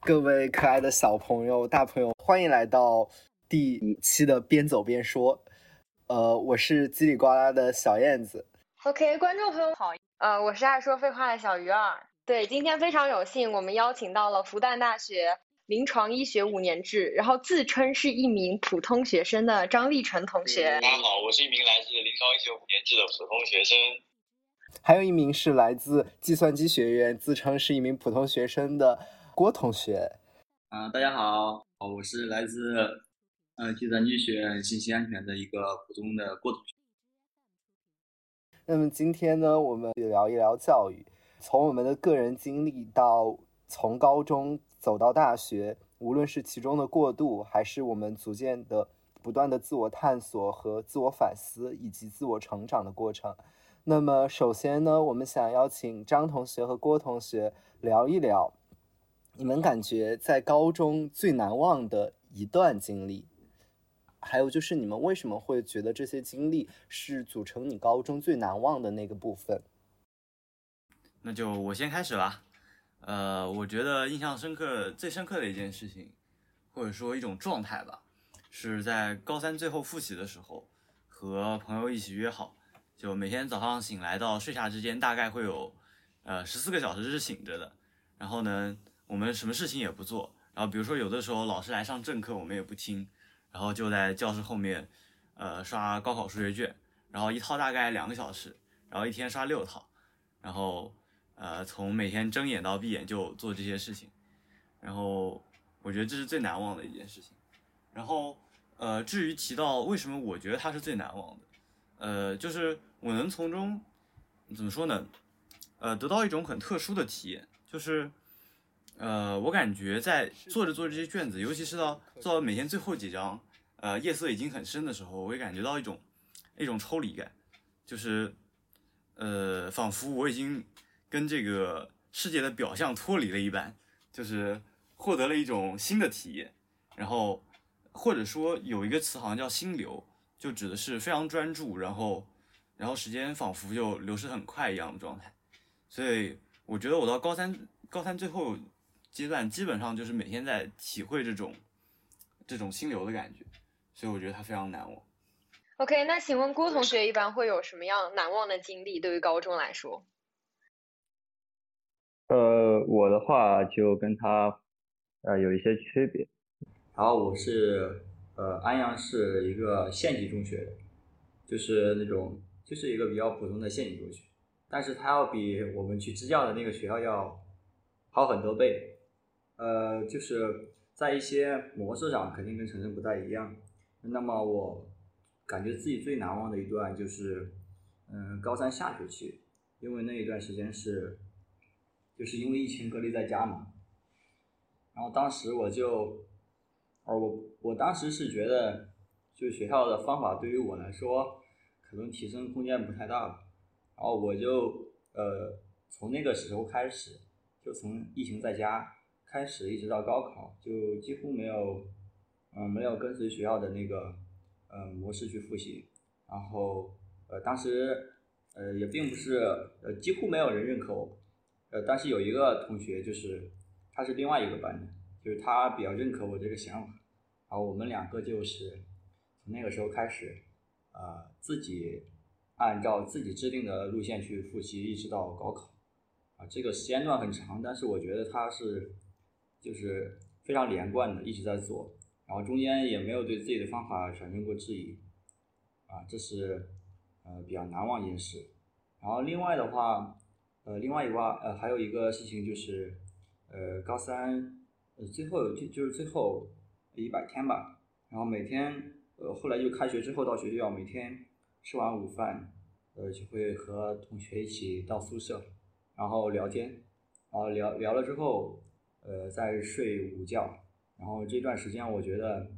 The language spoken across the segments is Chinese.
各位可爱的小朋友、大朋友，欢迎来到第五期的边走边说。呃，我是叽里呱啦的小燕子。OK，观众朋友好，呃，我是爱说废话的小鱼儿。对，今天非常有幸，我们邀请到了复旦大学临床医学五年制，然后自称是一名普通学生的张立成同学。大家好，我是一名来自临床医学五年制的普通学生。还有一名是来自计算机学院，自称是一名普通学生的郭同学。啊，大家好，我是来自呃计算机学院信息安全的一个普通的郭同学。那么今天呢，我们聊一聊教育，从我们的个人经历到从高中走到大学，无论是其中的过渡，还是我们逐渐的不断的自我探索和自我反思，以及自我成长的过程。那么首先呢，我们想邀请张同学和郭同学聊一聊，你们感觉在高中最难忘的一段经历。还有就是你们为什么会觉得这些经历是组成你高中最难忘的那个部分？那就我先开始吧。呃，我觉得印象深刻、最深刻的一件事情，或者说一种状态吧，是在高三最后复习的时候，和朋友一起约好，就每天早上醒来到睡下之间，大概会有呃十四个小时是醒着的。然后呢，我们什么事情也不做。然后比如说有的时候老师来上正课，我们也不听。然后就在教室后面，呃，刷高考数学卷，然后一套大概两个小时，然后一天刷六套，然后呃，从每天睁眼到闭眼就做这些事情，然后我觉得这是最难忘的一件事情。然后呃，至于提到为什么我觉得它是最难忘的，呃，就是我能从中怎么说呢？呃，得到一种很特殊的体验，就是。呃，我感觉在做着做着这些卷子，尤其是到做到每天最后几张，呃，夜色已经很深的时候，我会感觉到一种一种抽离感，就是呃，仿佛我已经跟这个世界的表象脱离了一般，就是获得了一种新的体验。然后或者说有一个词好像叫心流，就指的是非常专注，然后然后时间仿佛就流逝很快一样的状态。所以我觉得我到高三高三最后。阶段基本上就是每天在体会这种这种心流的感觉，所以我觉得它非常难忘。OK，那请问郭同学一般会有什么样难忘的经历？对于高中来说？呃，我的话就跟他呃有一些区别。然后我是呃安阳市一个县级中学，就是那种就是一个比较普通的县级中学，但是它要比我们去支教的那个学校要好很多倍。呃，就是在一些模式上肯定跟城市不太一样。那么我感觉自己最难忘的一段就是，嗯，高三下学期，因为那一段时间是，就是因为疫情隔离在家嘛。然后当时我就，哦，我我当时是觉得，就学校的方法对于我来说，可能提升空间不太大了。然后我就呃，从那个时候开始，就从疫情在家。开始一直到高考，就几乎没有，嗯，没有跟随学校的那个，嗯，模式去复习。然后，呃，当时，呃，也并不是，呃，几乎没有人认可我。呃，但是有一个同学，就是他是另外一个班的，就是他比较认可我这个想法。然后我们两个就是从那个时候开始，呃，自己按照自己制定的路线去复习，一直到高考。啊，这个时间段很长，但是我觉得他是。就是非常连贯的一直在做，然后中间也没有对自己的方法产生过质疑，啊，这是呃比较难忘一件事。然后另外的话，呃，另外一个呃还有一个事情就是，呃，高三呃最后就就是最后一百天吧，然后每天呃后来就开学之后到学校，每天吃完午饭，呃就会和同学一起到宿舍，然后聊天，然后聊聊了之后。呃，在睡午觉，然后这段时间我觉得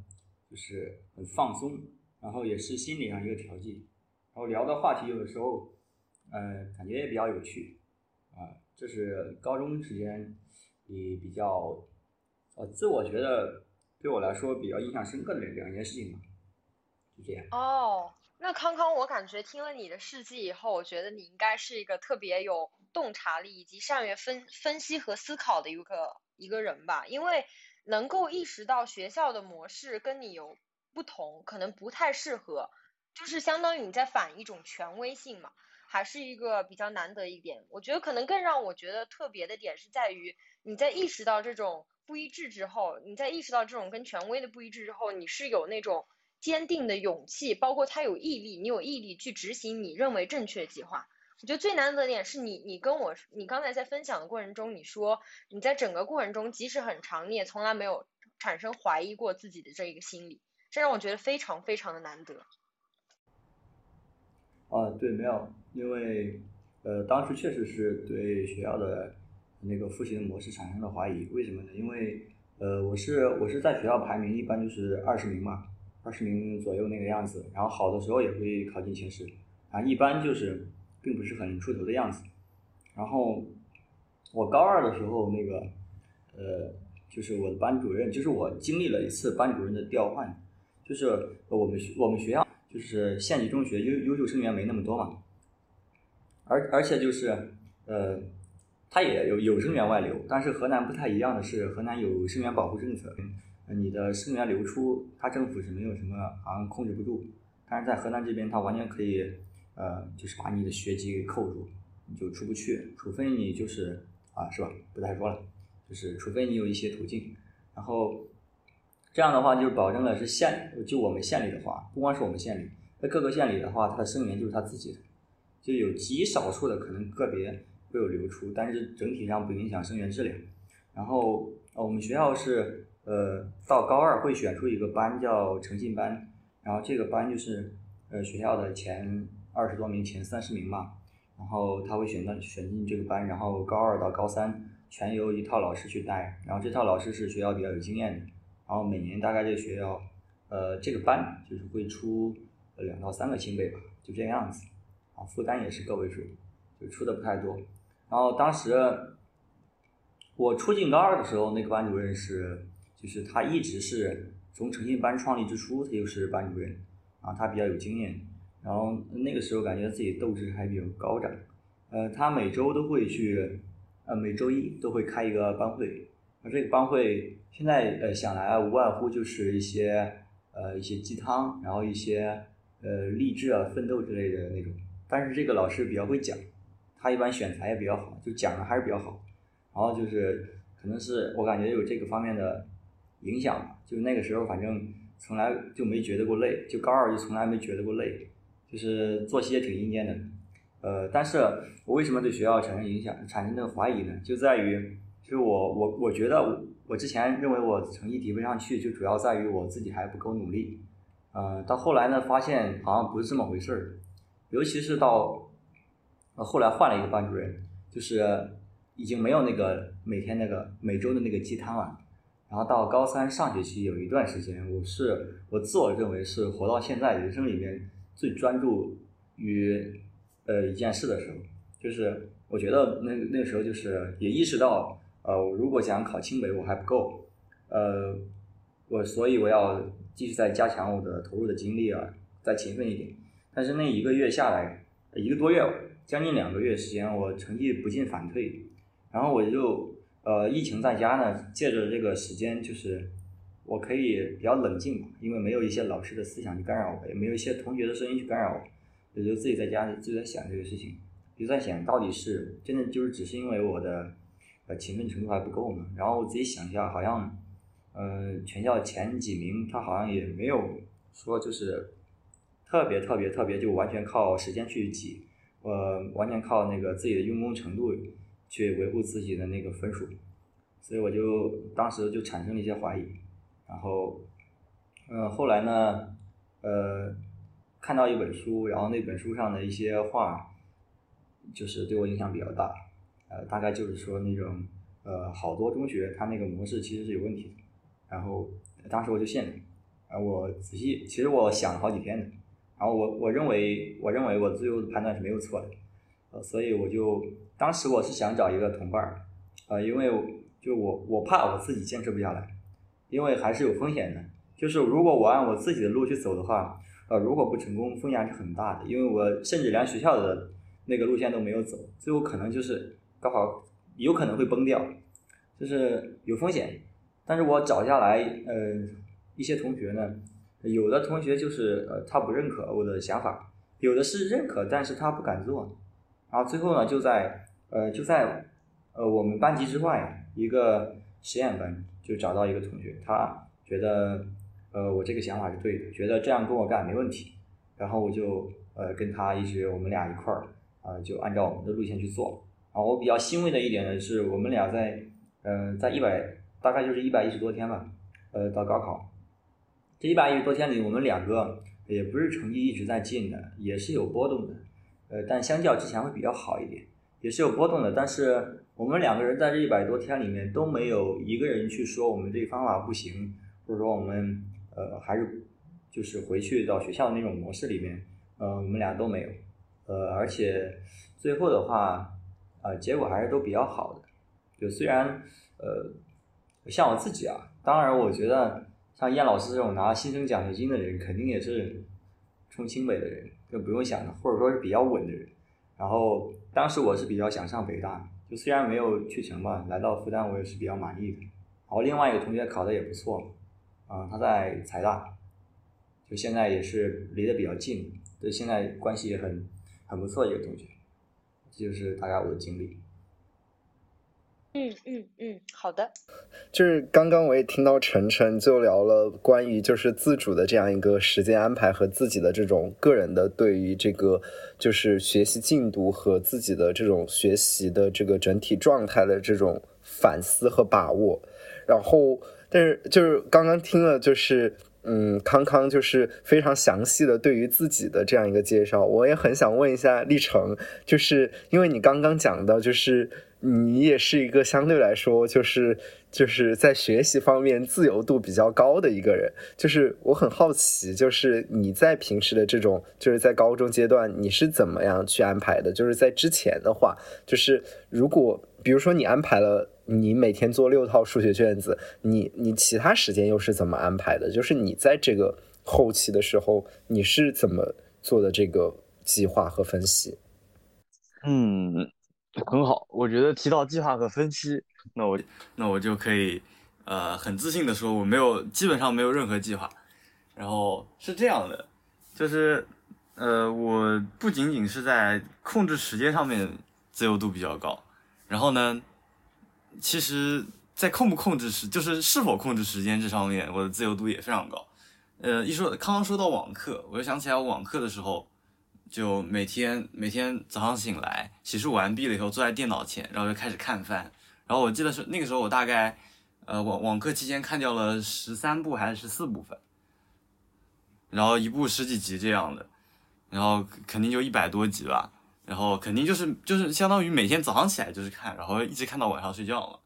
就是很放松，然后也是心理上一个调剂，然后聊的话题有的时候，呃，感觉也比较有趣，啊，这是高中时间也比较，呃，自我觉得对我来说比较印象深刻的两件事情吧，就这样。哦，那康康，我感觉听了你的事迹以后，我觉得你应该是一个特别有洞察力以及善于分分析和思考的一个。一个人吧，因为能够意识到学校的模式跟你有不同，可能不太适合，就是相当于你在反一种权威性嘛，还是一个比较难得一点。我觉得可能更让我觉得特别的点是在于你在意识到这种不一致之后，你在意识到这种跟权威的不一致之后，你是有那种坚定的勇气，包括他有毅力，你有毅力去执行你认为正确的计划。我觉得最难得的点是你，你跟我，你刚才在分享的过程中，你说你在整个过程中，即使很长，你也从来没有产生怀疑过自己的这一个心理，这让我觉得非常非常的难得。啊，对，没有，因为呃，当时确实是对学校的那个复习的模式产生了怀疑。为什么呢？因为呃，我是我是在学校排名一般就是二十名嘛，二十名左右那个样子，然后好的时候也会考进前十，啊，一般就是。并不是很出头的样子，然后我高二的时候，那个呃，就是我的班主任，就是我经历了一次班主任的调换，就是我们学我们学校就是县级中学优优秀生源没那么多嘛，而而且就是呃，他也有有生源外流，但是河南不太一样的是，河南有生源保护政策，你的生源流出，他政府是没有什么好像控制不住，但是在河南这边，他完全可以。呃，就是把你的学籍给扣住，你就出不去，除非你就是啊，是吧？不再说了，就是除非你有一些途径，然后这样的话就是保证了是县，就我们县里的话，不光是我们县里，在各个县里的话，它的生源就是他自己的，就有极少数的可能个别会有流出，但是整体上不影响生源质量。然后我们学校是呃，到高二会选出一个班叫诚信班，然后这个班就是呃学校的前。二十多名前三十名嘛，然后他会选到选进这个班，然后高二到高三全由一套老师去带，然后这套老师是学校比较有经验的，然后每年大概这个学校，呃，这个班就是会出两到三个清北吧，就这样子，啊，负担也是个位数，就出的不太多。然后当时我初进高二的时候，那个班主任是，就是他一直是从诚信班创立之初，他就是班主任，啊他比较有经验。然后那个时候感觉自己斗志还比较高涨，呃，他每周都会去，呃，每周一都会开一个班会，而这个班会现在呃想来无外乎就是一些呃一些鸡汤，然后一些呃励志啊、奋斗之类的那种。但是这个老师比较会讲，他一般选材也比较好，就讲的还是比较好。然后就是可能是我感觉有这个方面的影响吧，就那个时候反正从来就没觉得过累，就高二就从来没觉得过累。就是作息也挺阴间的，呃，但是我为什么对学校产生影响、产生这个怀疑呢？就在于，就是我我我觉得我之前认为我成绩提不上去，就主要在于我自己还不够努力，呃，到后来呢，发现好像不是这么回事儿，尤其是到，后来换了一个班主任，就是已经没有那个每天那个每周的那个鸡汤了，然后到高三上学期有一段时间，我是我自我认为是活到现在人生里面。最专注于呃一件事的时候，就是我觉得那那时候就是也意识到，呃，如果想考清北我还不够，呃，我所以我要继续再加强我的投入的精力啊，再勤奋一点。但是那一个月下来，一个多月，将近两个月时间，我成绩不进反退，然后我就呃疫情在家呢，借着这个时间就是。我可以比较冷静嘛，因为没有一些老师的思想去干扰我，也没有一些同学的声音去干扰我，我就自己在家里就在想这个事情，就在想到底是真的就是只是因为我的呃勤奋程度还不够嘛？然后我自己想一下，好像呃全校前几名他好像也没有说就是特别特别特别就完全靠时间去挤，呃完全靠那个自己的用功程度去维护自己的那个分数，所以我就当时就产生了一些怀疑。然后，嗯，后来呢，呃，看到一本书，然后那本书上的一些话，就是对我影响比较大，呃，大概就是说那种，呃，好多中学它那个模式其实是有问题的，然后当时我就信了，啊，我仔细，其实我想了好几天的，然后我我认为我认为我最后的判断是没有错的，呃，所以我就当时我是想找一个同伴儿，呃，因为就我我怕我自己坚持不下来。因为还是有风险的，就是如果我按我自己的路去走的话，呃，如果不成功，风险是很大的。因为我甚至连学校的那个路线都没有走，最后可能就是高考有可能会崩掉。就是有风险。但是我找下来，呃，一些同学呢，有的同学就是呃，他不认可我的想法，有的是认可，但是他不敢做。然后最后呢，就在呃，就在呃我们班级之外一个实验班，就找到一个同学，他觉得呃我这个想法是对的，觉得这样跟我干没问题。然后我就呃跟他一直我们俩一块儿啊，就按照我们的路线去做。然后我比较欣慰的一点呢，是我们俩在嗯在一百。大概就是一百一十多天吧，呃，到高考，这一百一十多天里，我们两个也不是成绩一直在进的，也是有波动的，呃，但相较之前会比较好一点，也是有波动的。但是我们两个人在这一百多天里面都没有一个人去说我们这个方法不行，或者说我们呃还是就是回去到学校那种模式里面，呃，我们俩都没有，呃，而且最后的话，呃，结果还是都比较好的，就虽然呃。像我自己啊，当然，我觉得像燕老师这种拿新生奖学金的人，肯定也是冲清北的人，就不用想了，或者说是比较稳的人。然后当时我是比较想上北大，就虽然没有去成吧，来到复旦我也是比较满意的。然后另外一个同学考的也不错，啊，他在财大，就现在也是离得比较近，对，现在关系也很很不错一个同学。这就是大概我的经历。嗯嗯嗯，好的。就是刚刚我也听到晨晨就聊了关于就是自主的这样一个时间安排和自己的这种个人的对于这个就是学习进度和自己的这种学习的这个整体状态的这种反思和把握。然后，但是就是刚刚听了就是嗯康康就是非常详细的对于自己的这样一个介绍，我也很想问一下历程，就是因为你刚刚讲的就是。你也是一个相对来说，就是就是在学习方面自由度比较高的一个人。就是我很好奇，就是你在平时的这种，就是在高中阶段，你是怎么样去安排的？就是在之前的话，就是如果比如说你安排了你每天做六套数学卷子，你你其他时间又是怎么安排的？就是你在这个后期的时候，你是怎么做的这个计划和分析？嗯。很好，我觉得提到计划和分析，那我那我就可以，呃，很自信的说，我没有基本上没有任何计划。然后是这样的，就是，呃，我不仅仅是在控制时间上面自由度比较高，然后呢，其实在控不控制时，就是是否控制时间这上面，我的自由度也非常高。呃，一说刚刚说到网课，我就想起来网课的时候。就每天每天早上醒来，洗漱完毕了以后，坐在电脑前，然后就开始看番。然后我记得是那个时候，我大概，呃，网网课期间看掉了十三部还是十四部分，然后一部十几集这样的，然后肯定就一百多集吧。然后肯定就是就是相当于每天早上起来就是看，然后一直看到晚上睡觉了。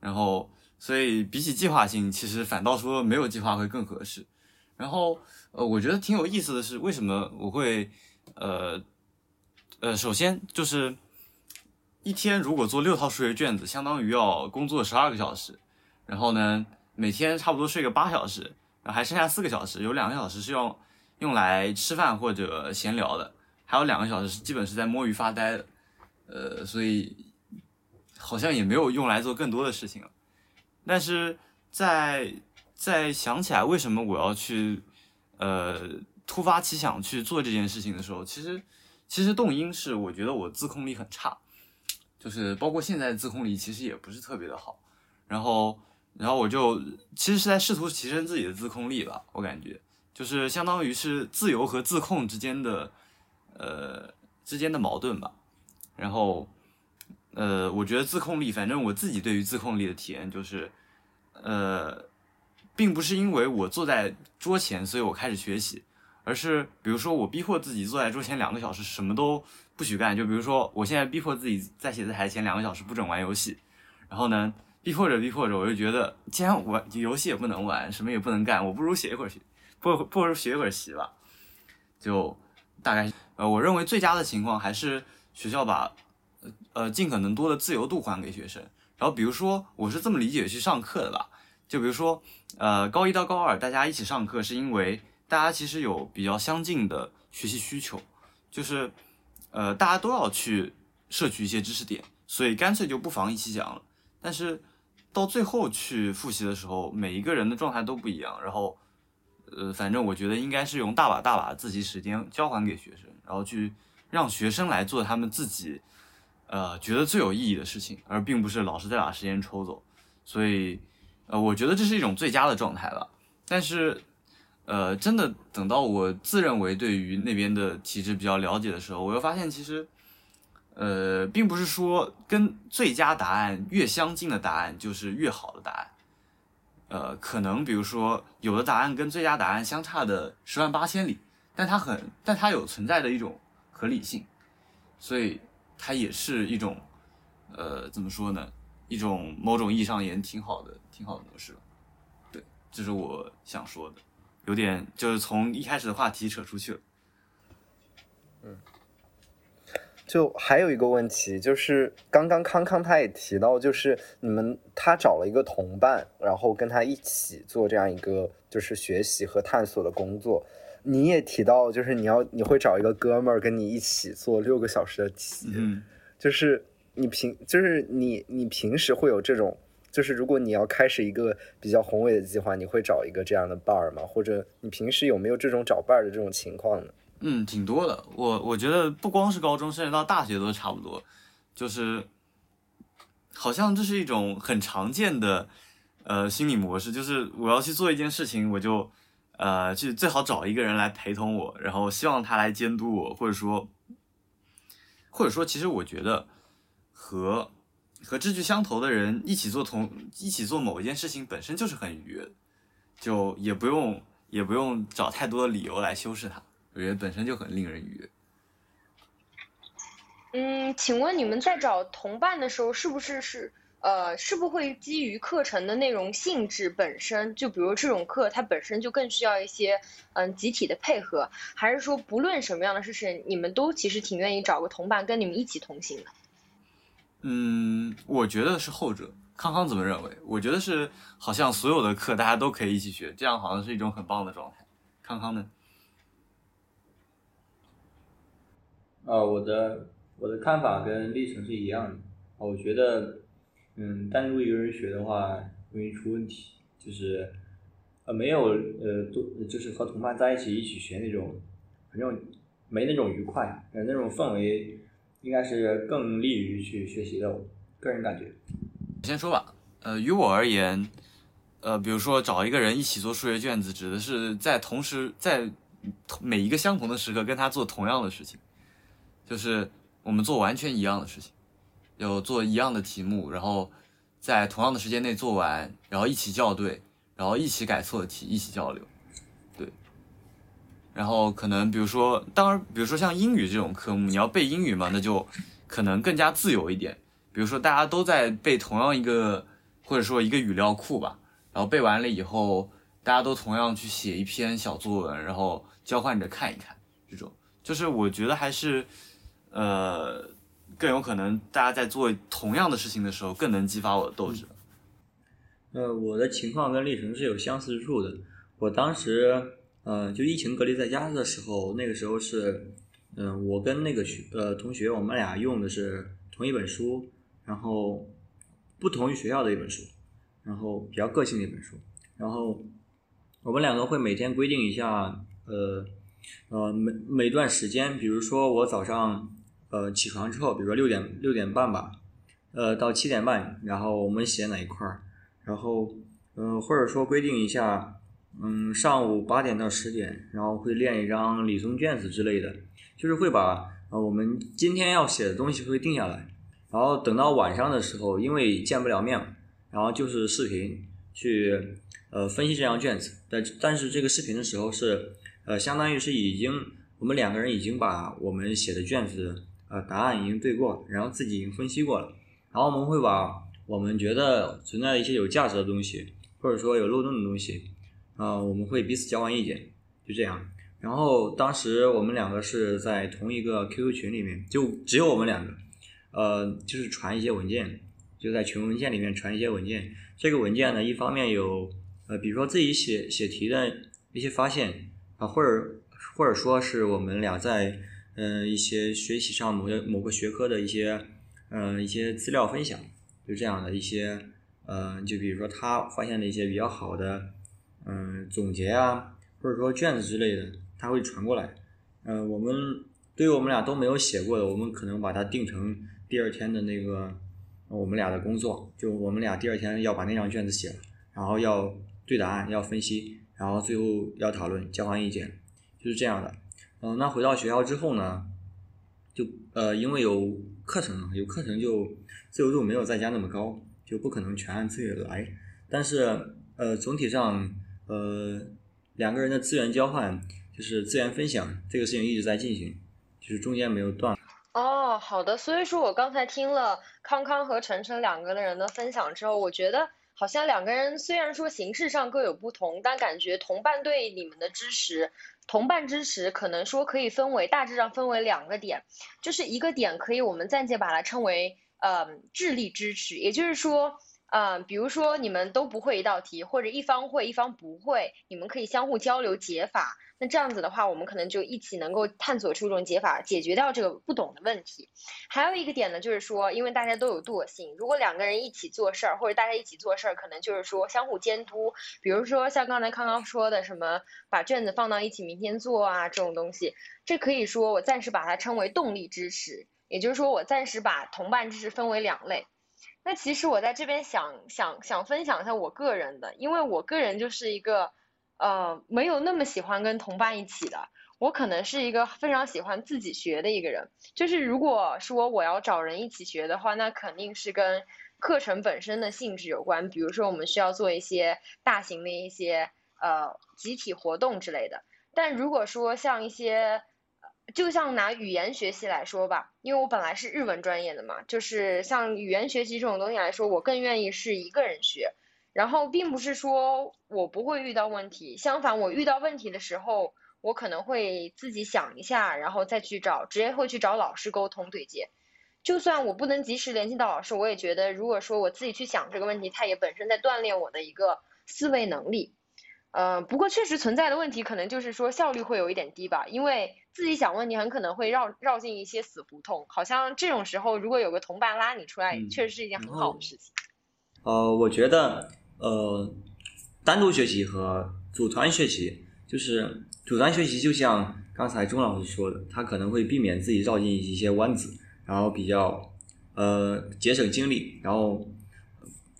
然后所以比起计划性，其实反倒说没有计划会更合适。然后呃，我觉得挺有意思的是，为什么我会。呃，呃，首先就是一天如果做六套数学卷子，相当于要工作十二个小时，然后呢，每天差不多睡个八小时，然后还剩下四个小时，有两个小时是要用来吃饭或者闲聊的，还有两个小时是基本是在摸鱼发呆的，呃，所以好像也没有用来做更多的事情了。但是在在想起来为什么我要去，呃。突发奇想去做这件事情的时候，其实，其实动因是我觉得我自控力很差，就是包括现在自控力其实也不是特别的好。然后，然后我就其实是在试图提升自己的自控力吧，我感觉就是相当于是自由和自控之间的，呃之间的矛盾吧。然后，呃，我觉得自控力，反正我自己对于自控力的体验就是，呃，并不是因为我坐在桌前，所以我开始学习。而是，比如说我逼迫自己坐在桌前两个小时，什么都不许干。就比如说，我现在逼迫自己在写字台前两个小时不准玩游戏。然后呢，逼迫着逼迫着，我就觉得，既然玩游戏也不能玩，什么也不能干，我不如写一会儿习，不不如学一会儿习吧。就大概，呃，我认为最佳的情况还是学校把，呃，尽可能多的自由度还给学生。然后，比如说，我是这么理解去上课的吧？就比如说，呃，高一到高二大家一起上课，是因为。大家其实有比较相近的学习需求，就是，呃，大家都要去摄取一些知识点，所以干脆就不妨一起讲了。但是到最后去复习的时候，每一个人的状态都不一样。然后，呃，反正我觉得应该是用大把大把的自习时间交还给学生，然后去让学生来做他们自己，呃，觉得最有意义的事情，而并不是老师再把时间抽走。所以，呃，我觉得这是一种最佳的状态了。但是，呃，真的等到我自认为对于那边的体制比较了解的时候，我又发现其实。呃，并不是说跟最佳答案越相近的答案就是越好的答案。呃，可能比如说有的答案跟最佳答案相差的十万八千里，但它很，但它有存在的一种合理性，所以它也是一种，呃，怎么说呢？一种某种意义上也挺好的、挺好的模式。对，这是我想说的，有点就是从一开始的话题扯出去了。嗯。就还有一个问题，就是刚刚康康他也提到，就是你们他找了一个同伴，然后跟他一起做这样一个就是学习和探索的工作。你也提到，就是你要你会找一个哥们儿跟你一起做六个小时的题，嗯，就是你平就是你你平时会有这种，就是如果你要开始一个比较宏伟的计划，你会找一个这样的伴儿吗？或者你平时有没有这种找伴儿的这种情况呢？嗯，挺多的。我我觉得不光是高中，甚至到大学都差不多，就是好像这是一种很常见的呃心理模式，就是我要去做一件事情，我就呃去最好找一个人来陪同我，然后希望他来监督我，或者说或者说，其实我觉得和和志趣相投的人一起做同一起做某一件事情本身就是很愉悦，就也不用也不用找太多的理由来修饰它。我觉得本身就很令人愉悦。嗯，请问你们在找同伴的时候，是不是是呃，是不会基于课程的内容性质本身？就比如这种课，它本身就更需要一些嗯集体的配合，还是说不论什么样的事情，你们都其实挺愿意找个同伴跟你们一起同行的？嗯，我觉得是后者。康康怎么认为？我觉得是，好像所有的课大家都可以一起学，这样好像是一种很棒的状态。康康呢？呃，我的我的看法跟历程是一样的。我觉得，嗯，单独一个人学的话容易出问题，就是呃没有呃多就是和同伴在一起一起学那种，反正没那种愉快，那种氛围应该是更利于去学习的。我个人感觉。先说吧，呃，于我而言，呃，比如说找一个人一起做数学卷子，指的是在同时在每一个相同的时刻跟他做同样的事情。就是我们做完全一样的事情，有做一样的题目，然后在同样的时间内做完，然后一起校对，然后一起改错题，一起交流，然后可能比如说，当然，比如说像英语这种科目，你要背英语嘛，那就可能更加自由一点。比如说大家都在背同样一个，或者说一个语料库吧，然后背完了以后，大家都同样去写一篇小作文，然后交换着看一看，这种就是我觉得还是。呃，更有可能大家在做同样的事情的时候，更能激发我的斗志。呃，我的情况跟历程是有相似之处的。我当时，呃，就疫情隔离在家的时候，那个时候是，嗯，我跟那个学呃同学，我们俩用的是同一本书，然后不同于学校的一本书，然后比较个性的一本书，然后我们两个会每天规定一下，呃，呃，每每段时间，比如说我早上。呃，起床之后，比如说六点六点半吧，呃，到七点半，然后我们写哪一块儿，然后，嗯，或者说规定一下，嗯，上午八点到十点，然后会练一张理综卷子之类的，就是会把呃我们今天要写的东西会定下来，然后等到晚上的时候，因为见不了面，然后就是视频去呃分析这张卷子，但但是这个视频的时候是呃相当于是已经我们两个人已经把我们写的卷子。呃，答案已经对过，然后自己已经分析过了，然后我们会把我们觉得存在一些有价值的东西，或者说有漏洞的东西，啊，我们会彼此交换意见，就这样。然后当时我们两个是在同一个 QQ 群里面，就只有我们两个，呃，就是传一些文件，就在群文件里面传一些文件。这个文件呢，一方面有呃，比如说自己写写题的一些发现啊，或者或者说是我们俩在。嗯，一些学习上某些某个学科的一些，嗯，一些资料分享，就这样的一些，嗯，就比如说他发现了一些比较好的，嗯，总结啊，或者说卷子之类的，他会传过来。嗯，我们对于我们俩都没有写过的，我们可能把它定成第二天的那个我们俩的工作，就我们俩第二天要把那张卷子写了，然后要对答案，要分析，然后最后要讨论，交换意见，就是这样的。嗯，那回到学校之后呢，就呃，因为有课程，有课程就自由度没有在家那么高。就不可能全按自己来，但是呃，总体上呃，两个人的资源交换就是资源分享这个事情一直在进行，就是中间没有断。哦，好的，所以说我刚才听了康康和晨晨两个人的分享之后，我觉得好像两个人虽然说形式上各有不同，但感觉同伴对你们的支持，同伴支持可能说可以分为大致上分为两个点，就是一个点可以我们暂且把它称为。呃，智力支持，也就是说，嗯，比如说你们都不会一道题，或者一方会一方不会，你们可以相互交流解法。那这样子的话，我们可能就一起能够探索出一种解法，解决掉这个不懂的问题。还有一个点呢，就是说，因为大家都有惰性，如果两个人一起做事儿，或者大家一起做事儿，可能就是说相互监督。比如说像刚才康康说的什么，把卷子放到一起明天做啊，这种东西，这可以说我暂时把它称为动力支持。也就是说，我暂时把同伴知识分为两类。那其实我在这边想想想分享一下我个人的，因为我个人就是一个呃没有那么喜欢跟同伴一起的。我可能是一个非常喜欢自己学的一个人。就是如果说我要找人一起学的话，那肯定是跟课程本身的性质有关。比如说我们需要做一些大型的一些呃集体活动之类的。但如果说像一些就像拿语言学习来说吧，因为我本来是日文专业的嘛，就是像语言学习这种东西来说，我更愿意是一个人学。然后并不是说我不会遇到问题，相反，我遇到问题的时候，我可能会自己想一下，然后再去找，直接会去找老师沟通对接。就算我不能及时联系到老师，我也觉得，如果说我自己去想这个问题，它也本身在锻炼我的一个思维能力。呃，不过确实存在的问题，可能就是说效率会有一点低吧，因为自己想问题很可能会绕绕进一些死胡同。好像这种时候，如果有个同伴拉你出来，确实是一件很好的事情。呃，我觉得呃，单独学习和组团学习，就是组团学习，就像刚才钟老师说的，他可能会避免自己绕进一些弯子，然后比较呃节省精力，然后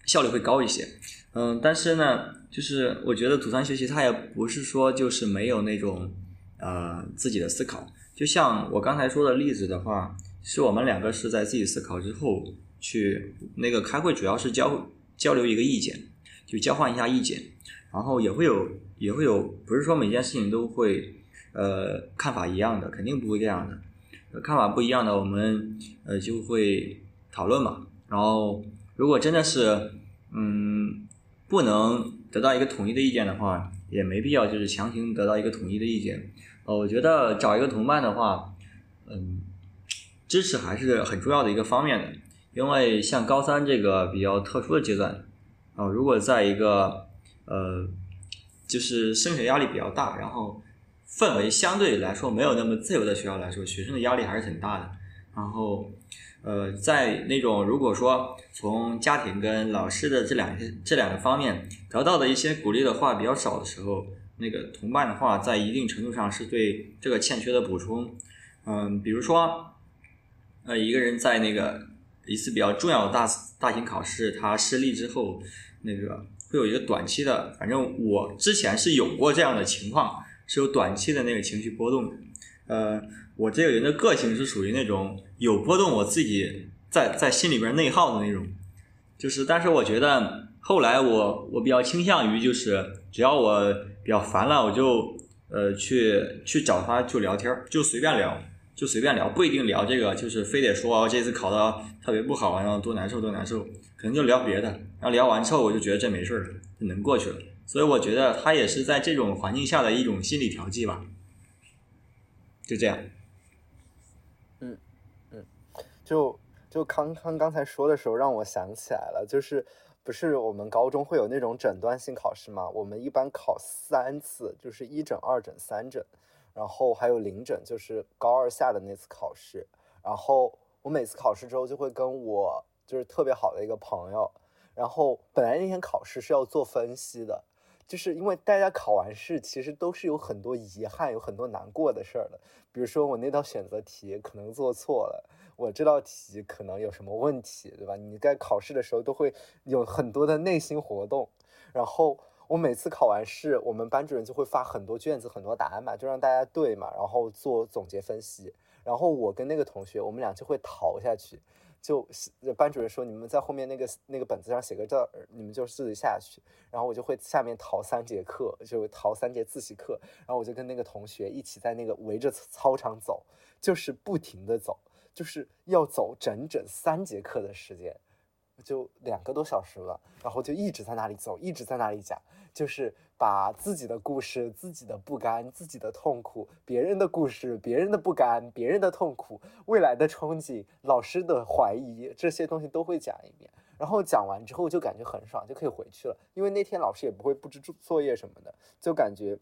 效率会高一些。嗯，但是呢。就是我觉得组团学习，它也不是说就是没有那种呃自己的思考。就像我刚才说的例子的话，是我们两个是在自己思考之后去那个开会，主要是交交流一个意见，就交换一下意见，然后也会有也会有，不是说每件事情都会呃看法一样的，肯定不会这样的。看法不一样的，我们呃就会讨论嘛。然后如果真的是嗯不能。得到一个统一的意见的话，也没必要就是强行得到一个统一的意见。呃，我觉得找一个同伴的话，嗯，支持还是很重要的一个方面的。因为像高三这个比较特殊的阶段，啊，如果在一个呃，就是升学压力比较大，然后氛围相对来说没有那么自由的学校来说，学生的压力还是很大的。然后。呃，在那种如果说从家庭跟老师的这两这两个方面得到的一些鼓励的话比较少的时候，那个同伴的话，在一定程度上是对这个欠缺的补充。嗯，比如说，呃，一个人在那个一次比较重要的大大型考试他失利之后，那个会有一个短期的，反正我之前是有过这样的情况，是有短期的那个情绪波动的，呃。我这个人的个性是属于那种有波动，我自己在在心里边内耗的那种，就是，但是我觉得后来我我比较倾向于就是，只要我比较烦了，我就呃去去找他就聊天就随便聊，就随便聊，不一定聊这个，就是非得说这次考的特别不好，然后多难受多难受，可能就聊别的，然后聊完之后我就觉得这没事儿了，能过去了，所以我觉得他也是在这种环境下的一种心理调剂吧，就这样。就就康康刚才说的时候，让我想起来了，就是不是我们高中会有那种诊断性考试吗？我们一般考三次，就是一诊、二诊、三诊，然后还有临诊，就是高二下的那次考试。然后我每次考试之后，就会跟我就是特别好的一个朋友，然后本来那天考试是要做分析的，就是因为大家考完试其实都是有很多遗憾、有很多难过的事儿的。比如说我那道选择题可能做错了，我这道题可能有什么问题，对吧？你在考试的时候都会有很多的内心活动。然后我每次考完试，我们班主任就会发很多卷子、很多答案嘛，就让大家对嘛，然后做总结分析。然后我跟那个同学，我们俩就会逃下去。就班主任说，你们在后面那个那个本子上写个字，你们就自己下去。然后我就会下面逃三节课，就逃三节自习课。然后我就跟那个同学一起在那个围着操场走，就是不停的走，就是要走整整三节课的时间。就两个多小时了，然后就一直在那里走，一直在那里讲，就是把自己的故事、自己的不甘、自己的痛苦、别人的故事、别人的不甘、别人的痛苦、未来的憧憬、老师的怀疑，这些东西都会讲一遍。然后讲完之后就感觉很爽，就可以回去了，因为那天老师也不会布置作业什么的，就感觉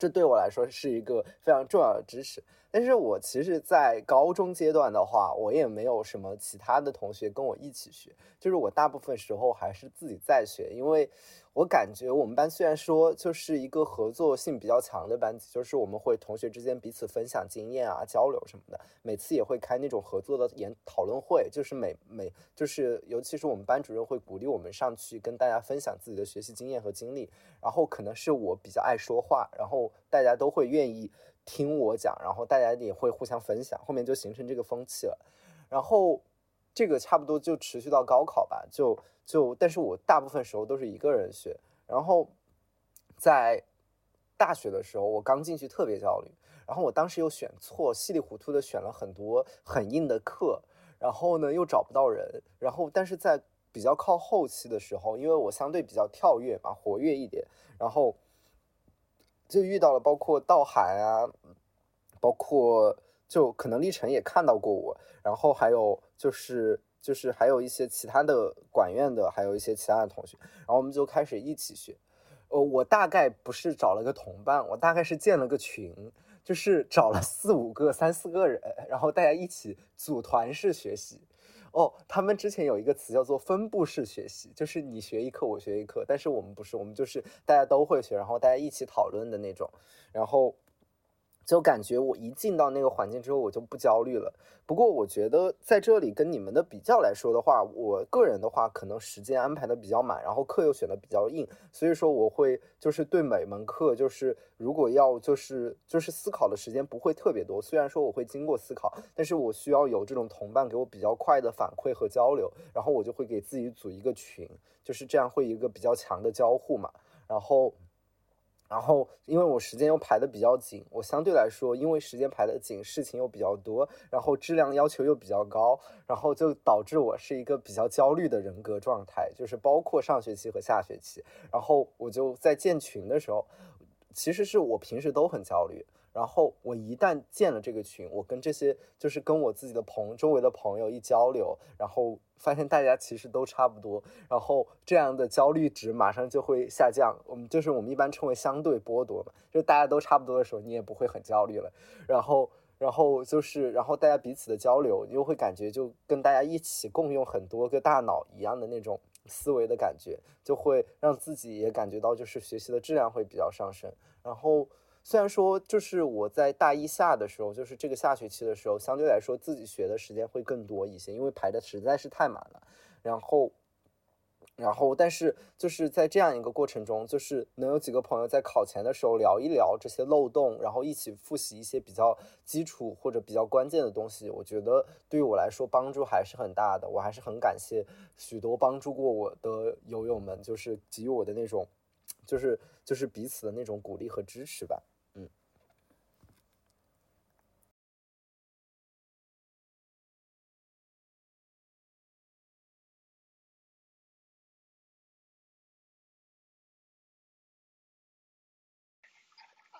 这对我来说是一个非常重要的知识。但是我其实，在高中阶段的话，我也没有什么其他的同学跟我一起学，就是我大部分时候还是自己在学，因为我感觉我们班虽然说就是一个合作性比较强的班级，就是我们会同学之间彼此分享经验啊、交流什么的，每次也会开那种合作的研讨论会，就是每每就是尤其是我们班主任会鼓励我们上去跟大家分享自己的学习经验和经历，然后可能是我比较爱说话，然后大家都会愿意。听我讲，然后大家也会互相分享，后面就形成这个风气了。然后这个差不多就持续到高考吧，就就，但是我大部分时候都是一个人学。然后在大学的时候，我刚进去特别焦虑，然后我当时又选错，稀里糊涂的选了很多很硬的课，然后呢又找不到人。然后但是在比较靠后期的时候，因为我相对比较跳跃嘛，活跃一点，然后。就遇到了包括道涵啊，包括就可能历程也看到过我，然后还有就是就是还有一些其他的管院的，还有一些其他的同学，然后我们就开始一起学。呃，我大概不是找了个同伴，我大概是建了个群，就是找了四五个、三四个人，然后大家一起组团式学习。哦，他们之前有一个词叫做分布式学习，就是你学一课，我学一课，但是我们不是，我们就是大家都会学，然后大家一起讨论的那种，然后。就感觉我一进到那个环境之后，我就不焦虑了。不过我觉得在这里跟你们的比较来说的话，我个人的话可能时间安排的比较满，然后课又选的比较硬，所以说我会就是对每门课就是如果要就是就是思考的时间不会特别多。虽然说我会经过思考，但是我需要有这种同伴给我比较快的反馈和交流，然后我就会给自己组一个群，就是这样会一个比较强的交互嘛，然后。然后，因为我时间又排的比较紧，我相对来说，因为时间排的紧，事情又比较多，然后质量要求又比较高，然后就导致我是一个比较焦虑的人格状态，就是包括上学期和下学期。然后我就在建群的时候，其实是我平时都很焦虑。然后我一旦建了这个群，我跟这些就是跟我自己的朋周围的朋友一交流，然后发现大家其实都差不多，然后这样的焦虑值马上就会下降。我们就是我们一般称为相对剥夺嘛，就大家都差不多的时候，你也不会很焦虑了。然后，然后就是然后大家彼此的交流，你又会感觉就跟大家一起共用很多个大脑一样的那种思维的感觉，就会让自己也感觉到就是学习的质量会比较上升。然后。虽然说，就是我在大一下的时候，就是这个下学期的时候，相对来说自己学的时间会更多一些，因为排的实在是太满了。然后，然后，但是就是在这样一个过程中，就是能有几个朋友在考前的时候聊一聊这些漏洞，然后一起复习一些比较基础或者比较关键的东西，我觉得对于我来说帮助还是很大的。我还是很感谢许多帮助过我的友友们，就是给予我的那种，就是就是彼此的那种鼓励和支持吧。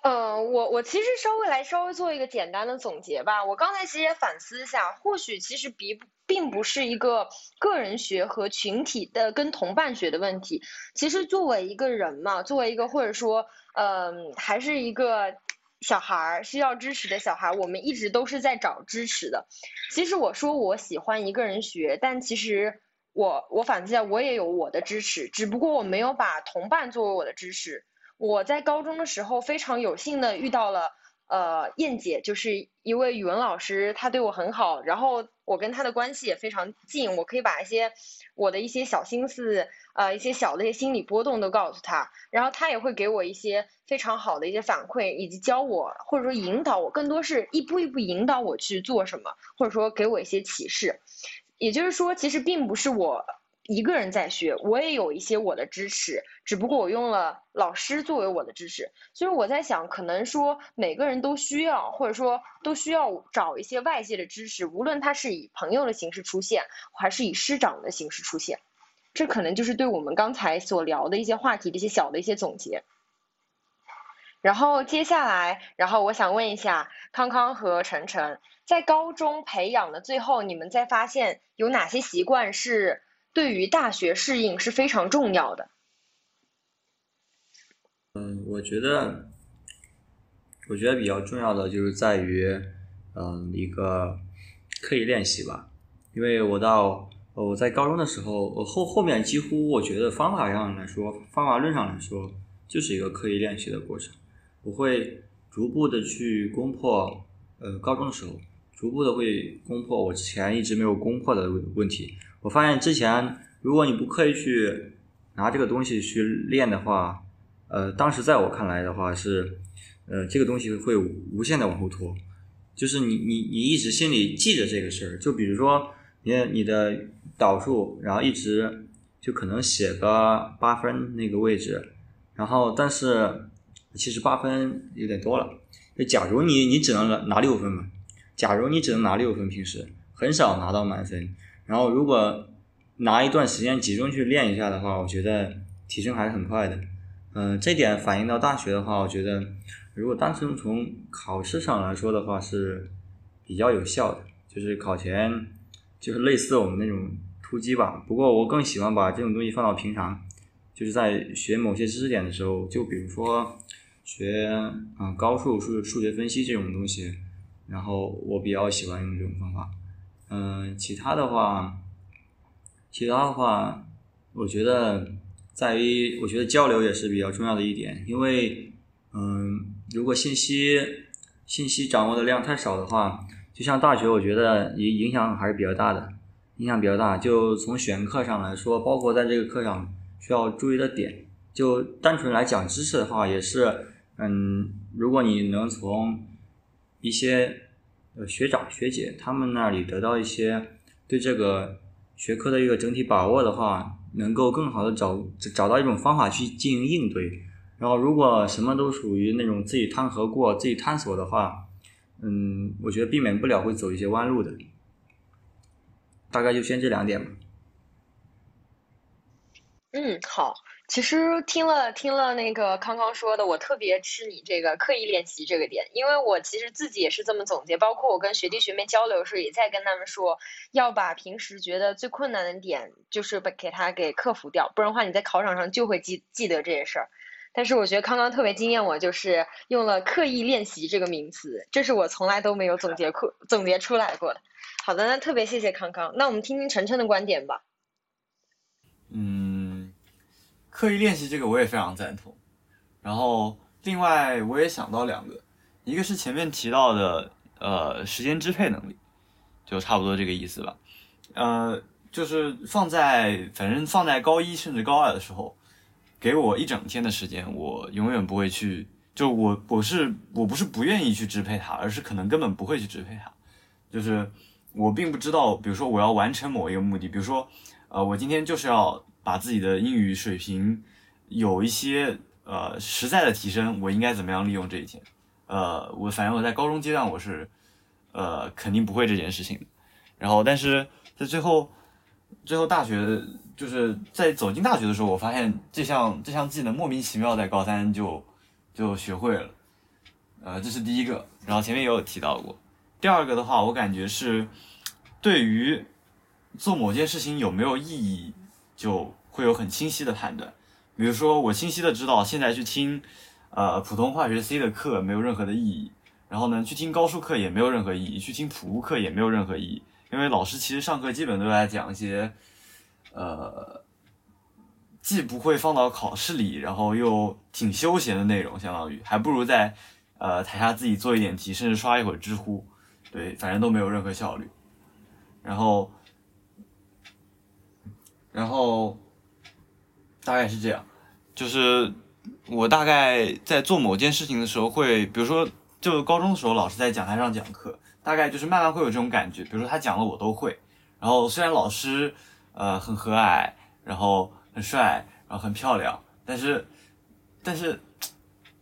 嗯，我我其实稍微来稍微做一个简单的总结吧。我刚才其实也反思一下，或许其实比并不是一个个人学和群体的跟同伴学的问题。其实作为一个人嘛，作为一个或者说嗯还是一个小孩儿需要支持的小孩，我们一直都是在找支持的。其实我说我喜欢一个人学，但其实我我反思一下，我也有我的支持，只不过我没有把同伴作为我的支持。我在高中的时候非常有幸的遇到了呃燕姐，就是一位语文老师，她对我很好，然后我跟她的关系也非常近，我可以把一些我的一些小心思，呃一些小的一些心理波动都告诉她，然后她也会给我一些非常好的一些反馈，以及教我或者说引导我，更多是一步一步引导我去做什么，或者说给我一些启示。也就是说，其实并不是我一个人在学，我也有一些我的支持，只不过我用了老师作为我的支持。所以我在想，可能说每个人都需要，或者说都需要找一些外界的支持，无论他是以朋友的形式出现，还是以师长的形式出现。这可能就是对我们刚才所聊的一些话题的一些小的一些总结。然后接下来，然后我想问一下康康和晨晨。在高中培养的最后，你们在发现有哪些习惯是对于大学适应是非常重要的？嗯，我觉得，我觉得比较重要的就是在于，嗯，一个刻意练习吧。因为我到我在高中的时候，我后后面几乎我觉得方法上来说，方法论上来说，就是一个刻意练习的过程。我会逐步的去攻破，呃，高中的时候。逐步的会攻破我之前一直没有攻破的问题。我发现之前如果你不刻意去拿这个东西去练的话，呃，当时在我看来的话是，呃，这个东西会无限的往后拖。就是你你你一直心里记着这个事儿，就比如说你你的导数，然后一直就可能写个八分那个位置，然后但是其实八分有点多了。就假如你你只能拿六分嘛。假如你只能拿六分，平时很少拿到满分，然后如果拿一段时间集中去练一下的话，我觉得提升还是很快的。嗯，这点反映到大学的话，我觉得如果单纯从考试上来说的话，是比较有效的，就是考前就是类似我们那种突击吧。不过我更喜欢把这种东西放到平常，就是在学某些知识点的时候，就比如说学啊高数、数数学分析这种东西。然后我比较喜欢用这种方法，嗯，其他的话，其他的话，我觉得在于，我觉得交流也是比较重要的一点，因为，嗯，如果信息信息掌握的量太少的话，就像大学，我觉得影影响还是比较大的，影响比较大。就从选课上来说，包括在这个课上需要注意的点，就单纯来讲知识的话，也是，嗯，如果你能从一些呃学长学姐他们那里得到一些对这个学科的一个整体把握的话，能够更好的找找到一种方法去进行应对。然后如果什么都属于那种自己探核过、自己探索的话，嗯，我觉得避免不了会走一些弯路的。大概就先这两点吧。嗯，好。其实听了听了那个康康说的，我特别吃你这个刻意练习这个点，因为我其实自己也是这么总结，包括我跟学弟学妹交流时候也在跟他们说，要把平时觉得最困难的点，就是把给他给克服掉，不然的话你在考场上就会记记得这些事儿。但是我觉得康康特别惊艳我，就是用了刻意练习这个名词，这是我从来都没有总结过总结出来过的。好的，那特别谢谢康康，那我们听听晨晨的观点吧。嗯。刻意练习这个我也非常赞同，然后另外我也想到两个，一个是前面提到的呃时间支配能力，就差不多这个意思吧，呃就是放在反正放在高一甚至高二的时候，给我一整天的时间，我永远不会去，就我我是我不是不愿意去支配它，而是可能根本不会去支配它，就是我并不知道，比如说我要完成某一个目的，比如说呃我今天就是要。把自己的英语水平有一些呃实在的提升，我应该怎么样利用这一天？呃，我反正我在高中阶段我是呃肯定不会这件事情。然后，但是在最后最后大学就是在走进大学的时候，我发现这项这项技能莫名其妙在高三就就学会了。呃，这是第一个。然后前面也有提到过。第二个的话，我感觉是对于做某件事情有没有意义。就会有很清晰的判断，比如说我清晰的知道现在去听，呃，普通化学 C 的课没有任何的意义，然后呢，去听高数课也没有任何意义，去听普物课也没有任何意义，因为老师其实上课基本都在讲一些，呃，既不会放到考试里，然后又挺休闲的内容，相当于还不如在呃台下自己做一点题，甚至刷一会儿知乎，对，反正都没有任何效率。然后，然后大概是这样，就是我大概在做某件事情的时候会，比如说就高中的时候，老师在讲台上讲课，大概就是慢慢会有这种感觉，比如说他讲了我都会。然后虽然老师呃很和蔼，然后很帅，然后很漂亮，但是但是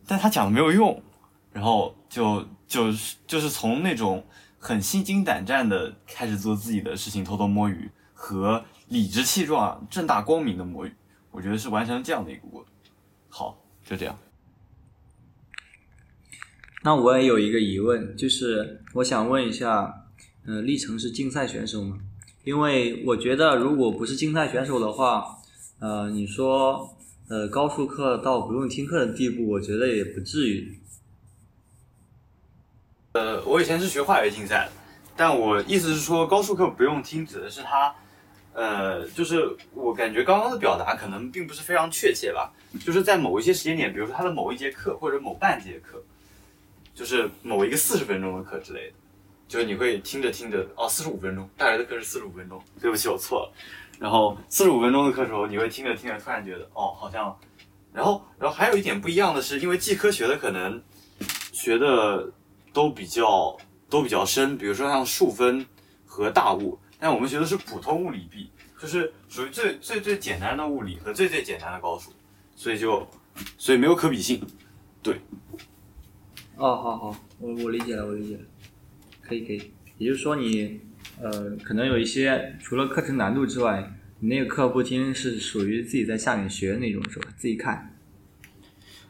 但他讲的没有用，然后就就是就是从那种很心惊胆战的开始做自己的事情，偷偷摸鱼，和理直气壮、正大光明的魔域，我觉得是完成这样的一个过程。好，就这样。那我也有一个疑问，就是我想问一下，呃，历程是竞赛选手吗？因为我觉得，如果不是竞赛选手的话，呃，你说，呃，高数课到不用听课的地步，我觉得也不至于。呃，我以前是学化学竞赛的，但我意思是说，高数课不用听，指的是他，呃，就是我感觉刚刚的表达可能并不是非常确切吧，就是在某一些时间点，比如说他的某一节课或者某半节课，就是某一个四十分钟的课之类的。就是你会听着听着，哦，四十五分钟，大学的课是四十五分钟，对不起，我错了。然后四十五分钟的课时候，你会听着听着，突然觉得，哦，好像，然后，然后还有一点不一样的是，因为技科学的可能学的都比较都比较深，比如说像数分和大物，但我们学的是普通物理 B，就是属于最最最简单的物理和最最简单的高数，所以就所以没有可比性，对。哦，好好，我我理解了，我理解了。可以可以，也就是说你，呃，可能有一些除了课程难度之外，你那个课不听是属于自己在下面学的那种，是吧？自己看。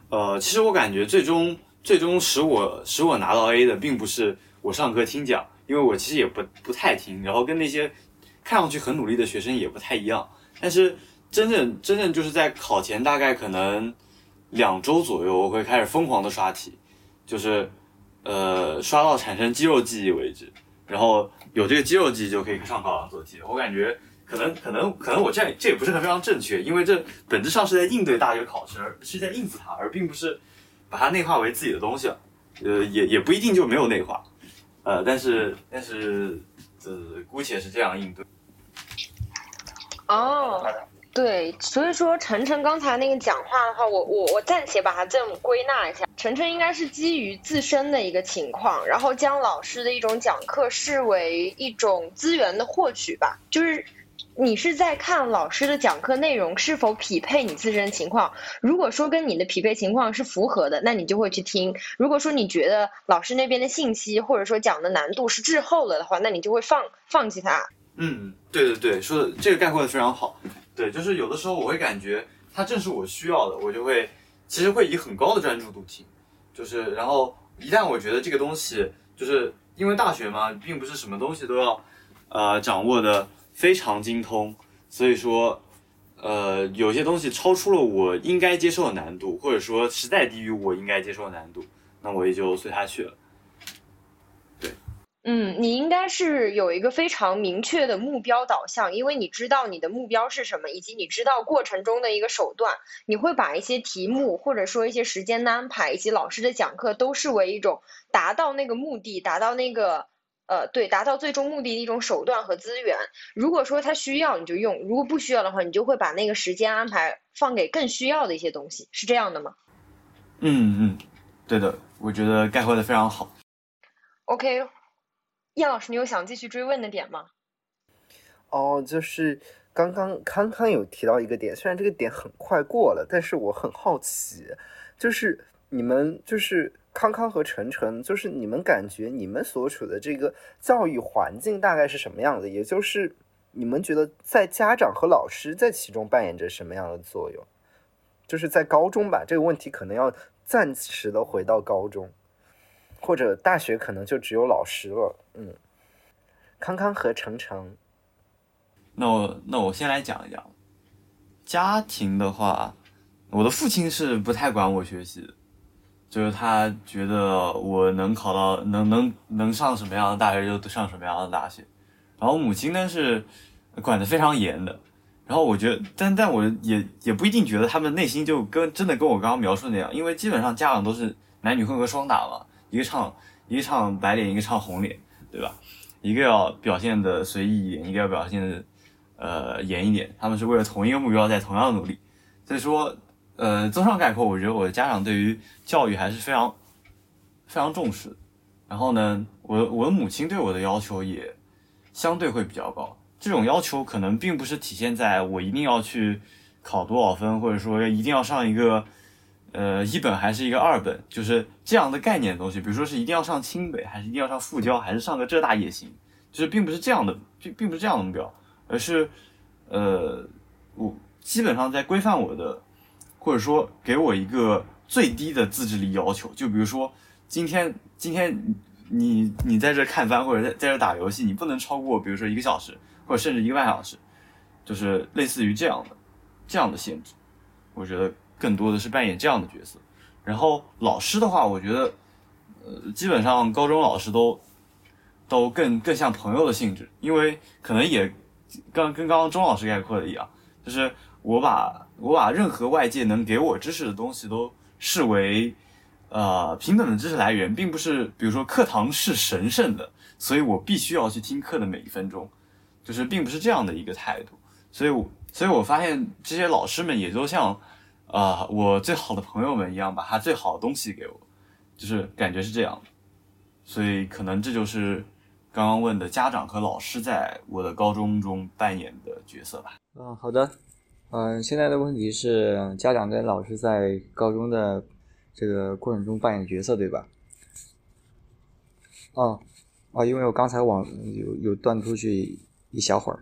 呃，其实我感觉最终最终使我使我拿到 A 的，并不是我上课听讲，因为我其实也不不太听，然后跟那些看上去很努力的学生也不太一样。但是真正真正就是在考前大概可能两周左右，我会开始疯狂的刷题，就是。呃，刷到产生肌肉记忆为止，然后有这个肌肉记忆就可以上考场做题。我感觉可能可能可能我这样这也不是很非常正确，因为这本质上是在应对大学考试，而是在应付它，而并不是把它内化为自己的东西了。呃，也也不一定就没有内化。呃，但是但是呃，姑且是这样应对。哦。对，所以说晨晨刚才那个讲话的话，我我我暂且把它这么归纳一下，晨晨应该是基于自身的一个情况，然后将老师的一种讲课视为一种资源的获取吧，就是你是在看老师的讲课内容是否匹配你自身情况，如果说跟你的匹配情况是符合的，那你就会去听；如果说你觉得老师那边的信息或者说讲的难度是滞后了的话，那你就会放放弃它。嗯，对对对，说的这个概括的非常好。对，就是有的时候我会感觉它正是我需要的，我就会其实会以很高的专注度听，就是然后一旦我觉得这个东西就是因为大学嘛，并不是什么东西都要呃掌握的非常精通，所以说呃有些东西超出了我应该接受的难度，或者说实在低于我应该接受的难度，那我也就随他去了。对嗯，你应该是有一个非常明确的目标导向，因为你知道你的目标是什么，以及你知道过程中的一个手段，你会把一些题目或者说一些时间的安排以及老师的讲课都视为一种达到那个目的、达到那个呃对达到最终目的的一种手段和资源。如果说他需要你就用，如果不需要的话，你就会把那个时间安排放给更需要的一些东西，是这样的吗？嗯嗯，对的，我觉得概括的非常好。OK。叶老师，你有想继续追问的点吗？哦，就是刚刚康康有提到一个点，虽然这个点很快过了，但是我很好奇，就是你们就是康康和晨晨，就是你们感觉你们所处的这个教育环境大概是什么样的？也就是你们觉得在家长和老师在其中扮演着什么样的作用？就是在高中吧，这个问题可能要暂时的回到高中。或者大学可能就只有老师了，嗯，康康和程程，那我那我先来讲一讲，家庭的话，我的父亲是不太管我学习的，就是他觉得我能考到能能能上什么样的大学就上什么样的大学，然后母亲呢是管的非常严的，然后我觉得，但但我也也不一定觉得他们内心就跟真的跟我刚刚描述那样，因为基本上家长都是男女混合双打嘛，一个唱一个唱白脸，一个唱红脸，对吧？一个要表现的随意一点，一个要表现的呃严一点，他们是为了同一个目标在同样努力。所以说，呃，综上概括，我觉得我的家长对于教育还是非常非常重视。然后呢，我我的母亲对我的要求也相对会比较高。这种要求可能并不是体现在我一定要去考多少分，或者说一定要上一个呃一本还是一个二本，就是这样的概念的东西。比如说是一定要上清北，还是一定要上复交，还是上个浙大也行，就是并不是这样的，并并不是这样的目标，而是呃我基本上在规范我的，或者说给我一个最低的自制力要求。就比如说今天今天你你在这看番或者在在这打游戏，你不能超过比如说一个小时。或者甚至一个半小时，就是类似于这样的这样的限制，我觉得更多的是扮演这样的角色。然后老师的话，我觉得，呃，基本上高中老师都都更更像朋友的性质，因为可能也刚跟刚刚钟老师概括的一样，就是我把我把任何外界能给我知识的东西都视为呃平等的知识来源，并不是比如说课堂是神圣的，所以我必须要去听课的每一分钟。就是并不是这样的一个态度，所以，我所以我发现这些老师们也都像，啊，我最好的朋友们一样，把他最好的东西给我，就是感觉是这样，所以可能这就是刚刚问的家长和老师在我的高中中扮演的角色吧。嗯，好的，嗯，现在的问题是家长跟老师在高中的这个过程中扮演角色，对吧？哦，啊，因为我刚才网有有断出去。一小会儿，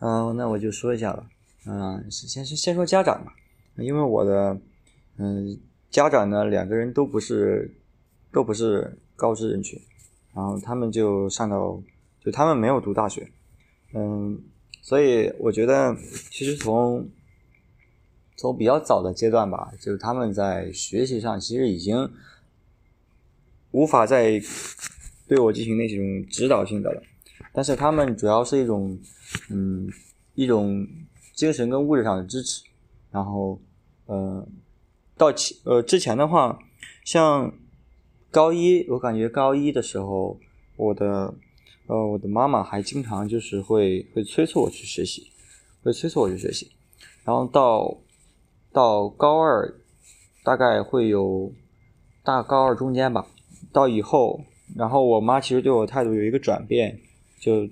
嗯，那我就说一下了，嗯，先先先说家长吧，因为我的，嗯，家长呢，两个人都不是，都不是高知人群，然后他们就上到，就他们没有读大学，嗯，所以我觉得，其实从，从比较早的阶段吧，就是他们在学习上其实已经无法再对我进行那种指导性的了。但是他们主要是一种，嗯，一种精神跟物质上的支持。然后，呃，到呃之前的话，像高一，我感觉高一的时候，我的呃我的妈妈还经常就是会会催促我去学习，会催促我去学习。然后到到高二，大概会有大高二中间吧，到以后，然后我妈其实对我态度有一个转变。就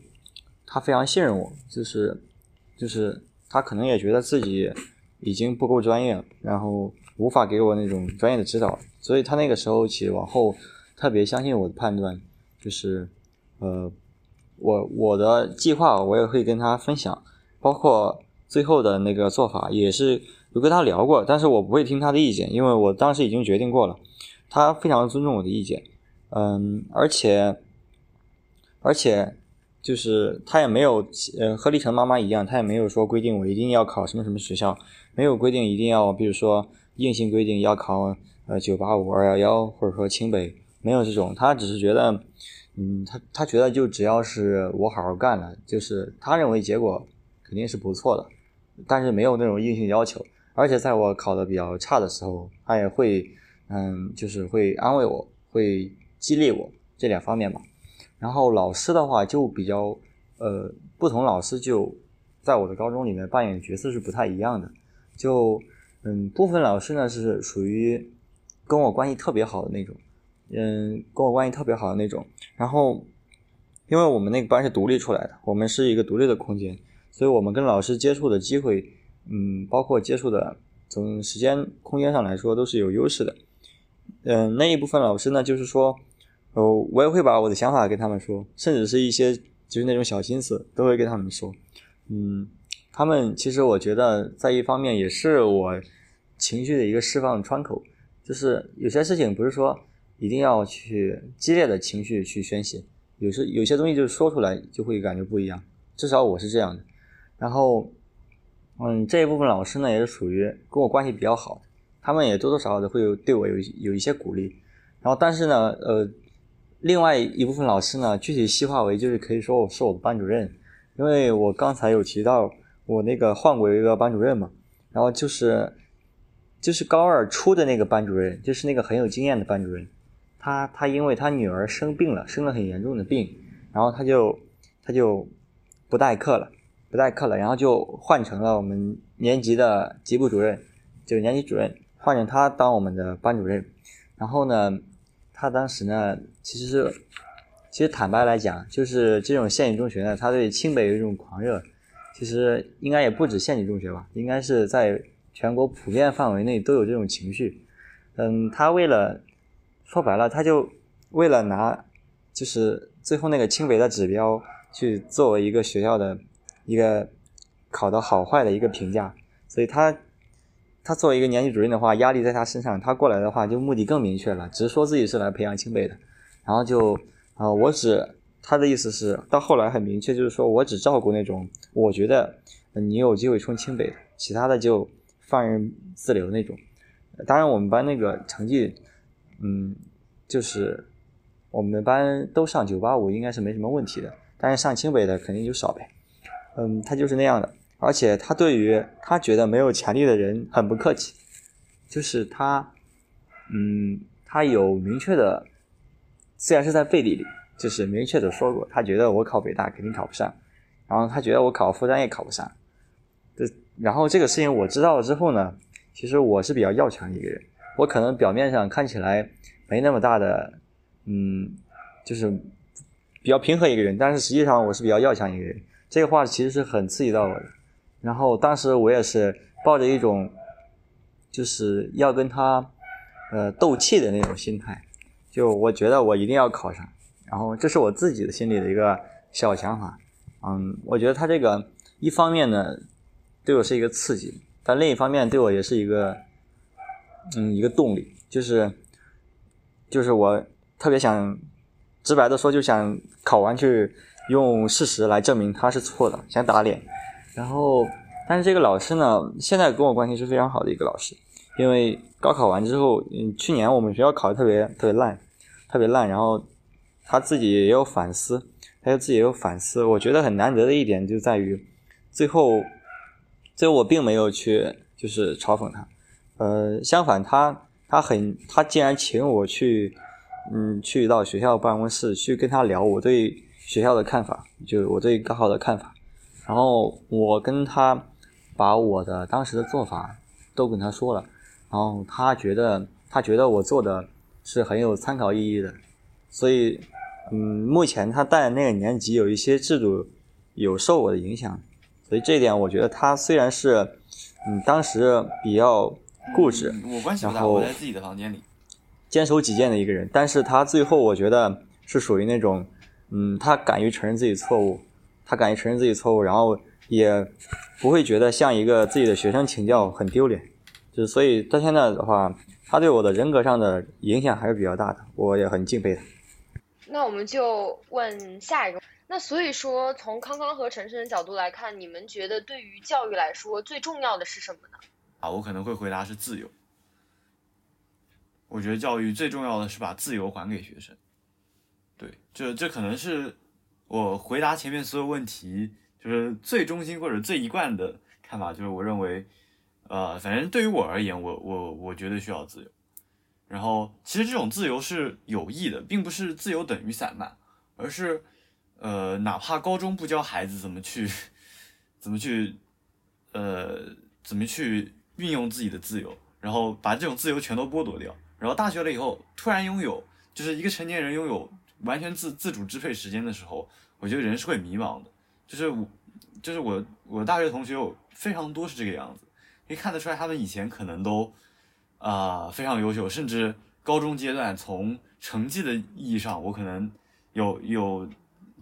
她非常信任我，就是就是他可能也觉得自己已经不够专业了，然后无法给我那种专业的指导，所以他那个时候起往后特别相信我的判断，就是呃我我的计划我也会跟他分享，包括最后的那个做法也是有跟他聊过，但是我不会听他的意见，因为我当时已经决定过了，他非常尊重我的意见，嗯，而且而且。就是他也没有，呃，和立成妈妈一样，他也没有说规定我一定要考什么什么学校，没有规定一定要，比如说硬性规定要考呃九八五二幺幺，或者说清北，没有这种，他只是觉得，嗯，他他觉得就只要是我好好干了，就是他认为结果肯定是不错的，但是没有那种硬性要求，而且在我考的比较差的时候，他也会，嗯，就是会安慰我，会激励我这两方面吧。然后老师的话就比较，呃，不同老师就在我的高中里面扮演角色是不太一样的。就，嗯，部分老师呢是属于跟我关系特别好的那种，嗯，跟我关系特别好的那种。然后，因为我们那个班是独立出来的，我们是一个独立的空间，所以我们跟老师接触的机会，嗯，包括接触的从时间、空间上来说都是有优势的。嗯，那一部分老师呢，就是说。哦，我也会把我的想法跟他们说，甚至是一些就是那种小心思都会跟他们说。嗯，他们其实我觉得在一方面也是我情绪的一个释放窗口，就是有些事情不是说一定要去激烈的情绪去宣泄，有时有些东西就是说出来就会感觉不一样，至少我是这样的。然后，嗯，这一部分老师呢也是属于跟我关系比较好的，他们也多多少少的会有对我有有一些鼓励。然后，但是呢，呃。另外一部分老师呢，具体细化为就是可以说我是我的班主任，因为我刚才有提到我那个换过一个班主任嘛，然后就是就是高二初的那个班主任，就是那个很有经验的班主任，他他因为他女儿生病了，生了很严重的病，然后他就他就不代课了，不代课了，然后就换成了我们年级的级部主任，就年级主任换成他当我们的班主任，然后呢，他当时呢其实是。其实坦白来讲，就是这种县级中学呢，他对清北有一种狂热。其实应该也不止县级中学吧，应该是在全国普遍范围内都有这种情绪。嗯，他为了说白了，他就为了拿就是最后那个清北的指标去作为一个学校的一个考的好坏的一个评价。所以他他作为一个年级主任的话，压力在他身上。他过来的话，就目的更明确了，只说自己是来培养清北的，然后就。啊，我只他的意思是，到后来很明确，就是说我只照顾那种我觉得你有机会冲清北的，其他的就放任自流那种。当然，我们班那个成绩，嗯，就是我们班都上九八五，应该是没什么问题的。但是上清北的肯定就少呗。嗯，他就是那样的，而且他对于他觉得没有潜力的人很不客气，就是他，嗯，他有明确的。虽然是在背地里，就是明确的说过，他觉得我考北大肯定考不上，然后他觉得我考复旦也考不上。这然后这个事情我知道了之后呢，其实我是比较要强的一个人，我可能表面上看起来没那么大的，嗯，就是比较平和一个人，但是实际上我是比较要强一个人。这个话其实是很刺激到我的。然后当时我也是抱着一种就是要跟他呃斗气的那种心态。就我觉得我一定要考上，然后这是我自己的心里的一个小想法。嗯，我觉得他这个一方面呢对我是一个刺激，但另一方面对我也是一个嗯一个动力，就是就是我特别想直白的说，就想考完去用事实来证明他是错的，想打脸。然后，但是这个老师呢，现在跟我关系是非常好的一个老师。因为高考完之后，嗯，去年我们学校考的特别特别烂，特别烂。然后他自己也有反思，他就自己也有反思。我觉得很难得的一点就在于，最后，最后我并没有去就是嘲讽他，呃，相反，他他很他竟然请我去，嗯，去到学校办公室去跟他聊我对学校的看法，就我对高考的看法。然后我跟他把我的当时的做法都跟他说了。然后他觉得，他觉得我做的是很有参考意义的，所以，嗯，目前他带的那个年级有一些制度有受我的影响，所以这一点我觉得他虽然是，嗯，当时比较固执，我关系不大，我在自己的房间里，坚守己见的一个人，但是他最后我觉得是属于那种，嗯，他敢于承认自己错误，他敢于承认自己错误，然后也不会觉得向一个自己的学生请教很丢脸。就所以到现在的话，他对我的人格上的影响还是比较大的，我也很敬佩他。那我们就问下一个。那所以说，从康康和陈晨的角度来看，你们觉得对于教育来说最重要的是什么呢？啊，我可能会回答是自由。我觉得教育最重要的是把自由还给学生。对，这这可能是我回答前面所有问题就是最中心或者最一贯的看法，就是我认为。呃，反正对于我而言，我我我觉得需要自由。然后，其实这种自由是有益的，并不是自由等于散漫，而是，呃，哪怕高中不教孩子怎么去，怎么去，呃，怎么去运用自己的自由，然后把这种自由全都剥夺掉，然后大学了以后突然拥有，就是一个成年人拥有完全自自主支配时间的时候，我觉得人是会迷茫的。就是我，就是我，我大学同学有非常多是这个样子。可以看得出来，他们以前可能都，啊非常优秀，甚至高中阶段从成绩的意义上，我可能有有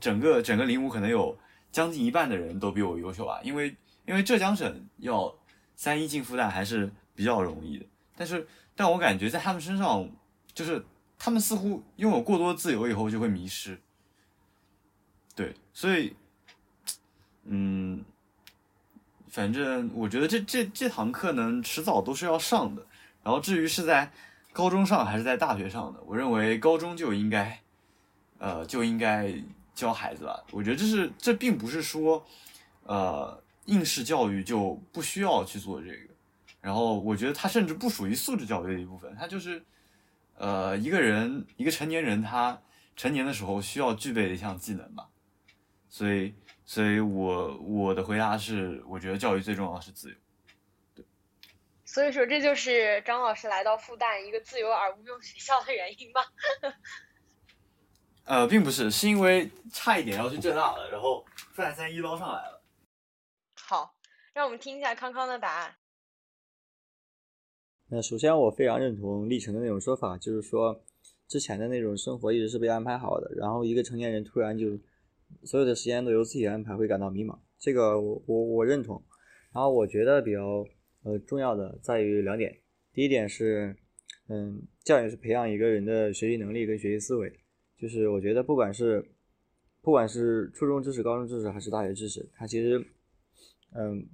整个整个零五可能有将近一半的人都比我优秀啊，因为因为浙江省要三一进复旦还是比较容易的，但是但我感觉在他们身上，就是他们似乎拥有过多自由以后就会迷失，对，所以，嗯。反正我觉得这这这堂课呢，迟早都是要上的。然后至于是在高中上还是在大学上的，我认为高中就应该，呃，就应该教孩子了。我觉得这是这并不是说，呃，应试教育就不需要去做这个。然后我觉得它甚至不属于素质教育的一部分，它就是呃一个人一个成年人他成年的时候需要具备的一项技能吧。所以，所以我我的回答是，我觉得教育最重要的是自由。所以说，这就是张老师来到复旦一个自由而无用学校的原因吧？呃，并不是，是因为差一点要去浙大了，然后复旦三一捞上来了。好，让我们听一下康康的答案。那首先，我非常认同历程的那种说法，就是说之前的那种生活一直是被安排好的，然后一个成年人突然就所有的时间都由自己安排，会感到迷茫。这个我我我认同。然后我觉得比较。呃，重要的在于两点。第一点是，嗯，教育是培养一个人的学习能力跟学习思维。就是我觉得，不管是不管是初中知识、高中知识还是大学知识，它其实，嗯，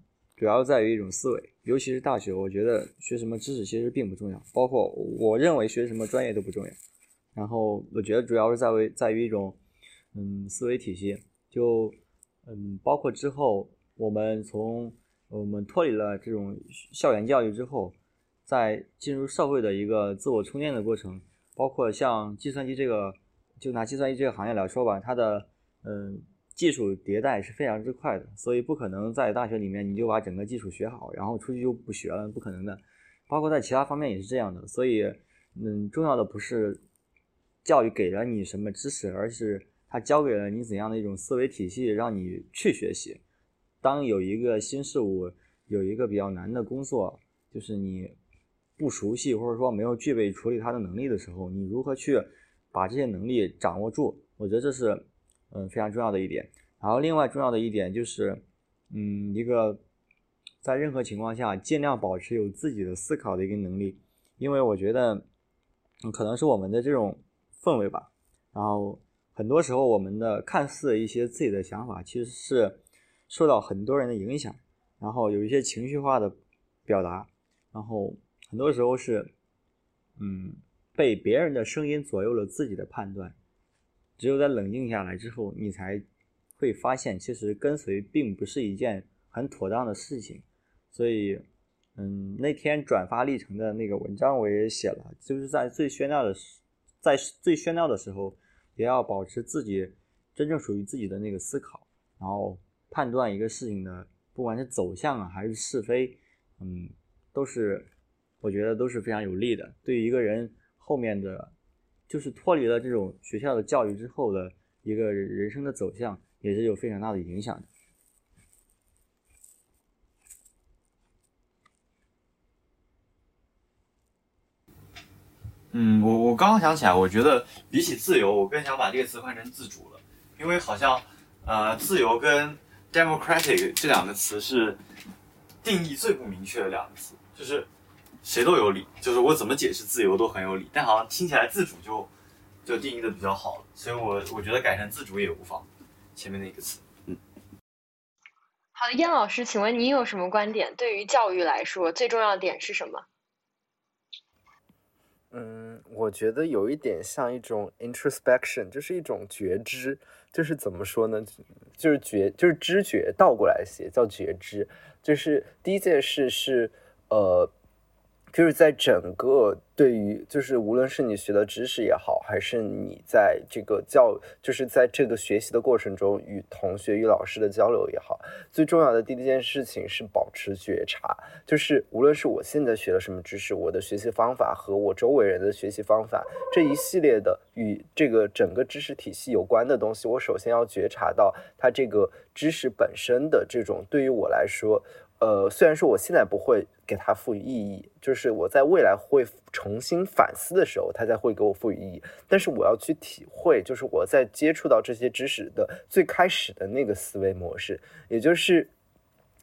主要在于一种思维。尤其是大学，我觉得学什么知识其实并不重要，包括我认为学什么专业都不重要。然后我觉得主要是在为在于一种，嗯，思维体系。就，嗯，包括之后我们从。我们脱离了这种校园教育之后，在进入社会的一个自我充电的过程，包括像计算机这个，就拿计算机这个行业来说吧，它的嗯技术迭代是非常之快的，所以不可能在大学里面你就把整个技术学好，然后出去就不学了，不可能的。包括在其他方面也是这样的，所以嗯，重要的不是教育给了你什么知识，而是它教给了你怎样的一种思维体系，让你去学习。当有一个新事物，有一个比较难的工作，就是你不熟悉或者说没有具备处理它的能力的时候，你如何去把这些能力掌握住？我觉得这是嗯非常重要的一点。然后另外重要的一点就是，嗯，一个在任何情况下尽量保持有自己的思考的一个能力，因为我觉得可能是我们的这种氛围吧。然后很多时候我们的看似一些自己的想法，其实是。受到很多人的影响，然后有一些情绪化的表达，然后很多时候是，嗯，被别人的声音左右了自己的判断。只有在冷静下来之后，你才会发现，其实跟随并不是一件很妥当的事情。所以，嗯，那天转发历程的那个文章我也写了，就是在最喧闹的时，在最喧闹的时候，也要保持自己真正属于自己的那个思考，然后。判断一个事情的，不管是走向啊还是是非，嗯，都是我觉得都是非常有利的。对于一个人后面的，就是脱离了这种学校的教育之后的一个人人生的走向，也是有非常大的影响的。嗯，我我刚刚想起来，我觉得比起自由，我更想把这个词换成自主了，因为好像呃，自由跟 democratic 这两个词是定义最不明确的两个词，就是谁都有理，就是我怎么解释自由都很有理，但好像听起来自主就就定义的比较好了，所以我我觉得改成自主也无妨。前面那个词，嗯。好的，燕老师，请问您有什么观点？对于教育来说，最重要的点是什么？嗯，我觉得有一点像一种 introspection，就是一种觉知。就是怎么说呢？就是觉，就是知觉，倒过来写叫觉知。就是第一件事是，呃。就是在整个对于，就是无论是你学的知识也好，还是你在这个教，就是在这个学习的过程中与同学与老师的交流也好，最重要的第一件事情是保持觉察。就是无论是我现在学了什么知识，我的学习方法和我周围人的学习方法这一系列的与这个整个知识体系有关的东西，我首先要觉察到它这个知识本身的这种对于我来说。呃，虽然说我现在不会给它赋予意义，就是我在未来会重新反思的时候，它才会给我赋予意义。但是我要去体会，就是我在接触到这些知识的最开始的那个思维模式，也就是。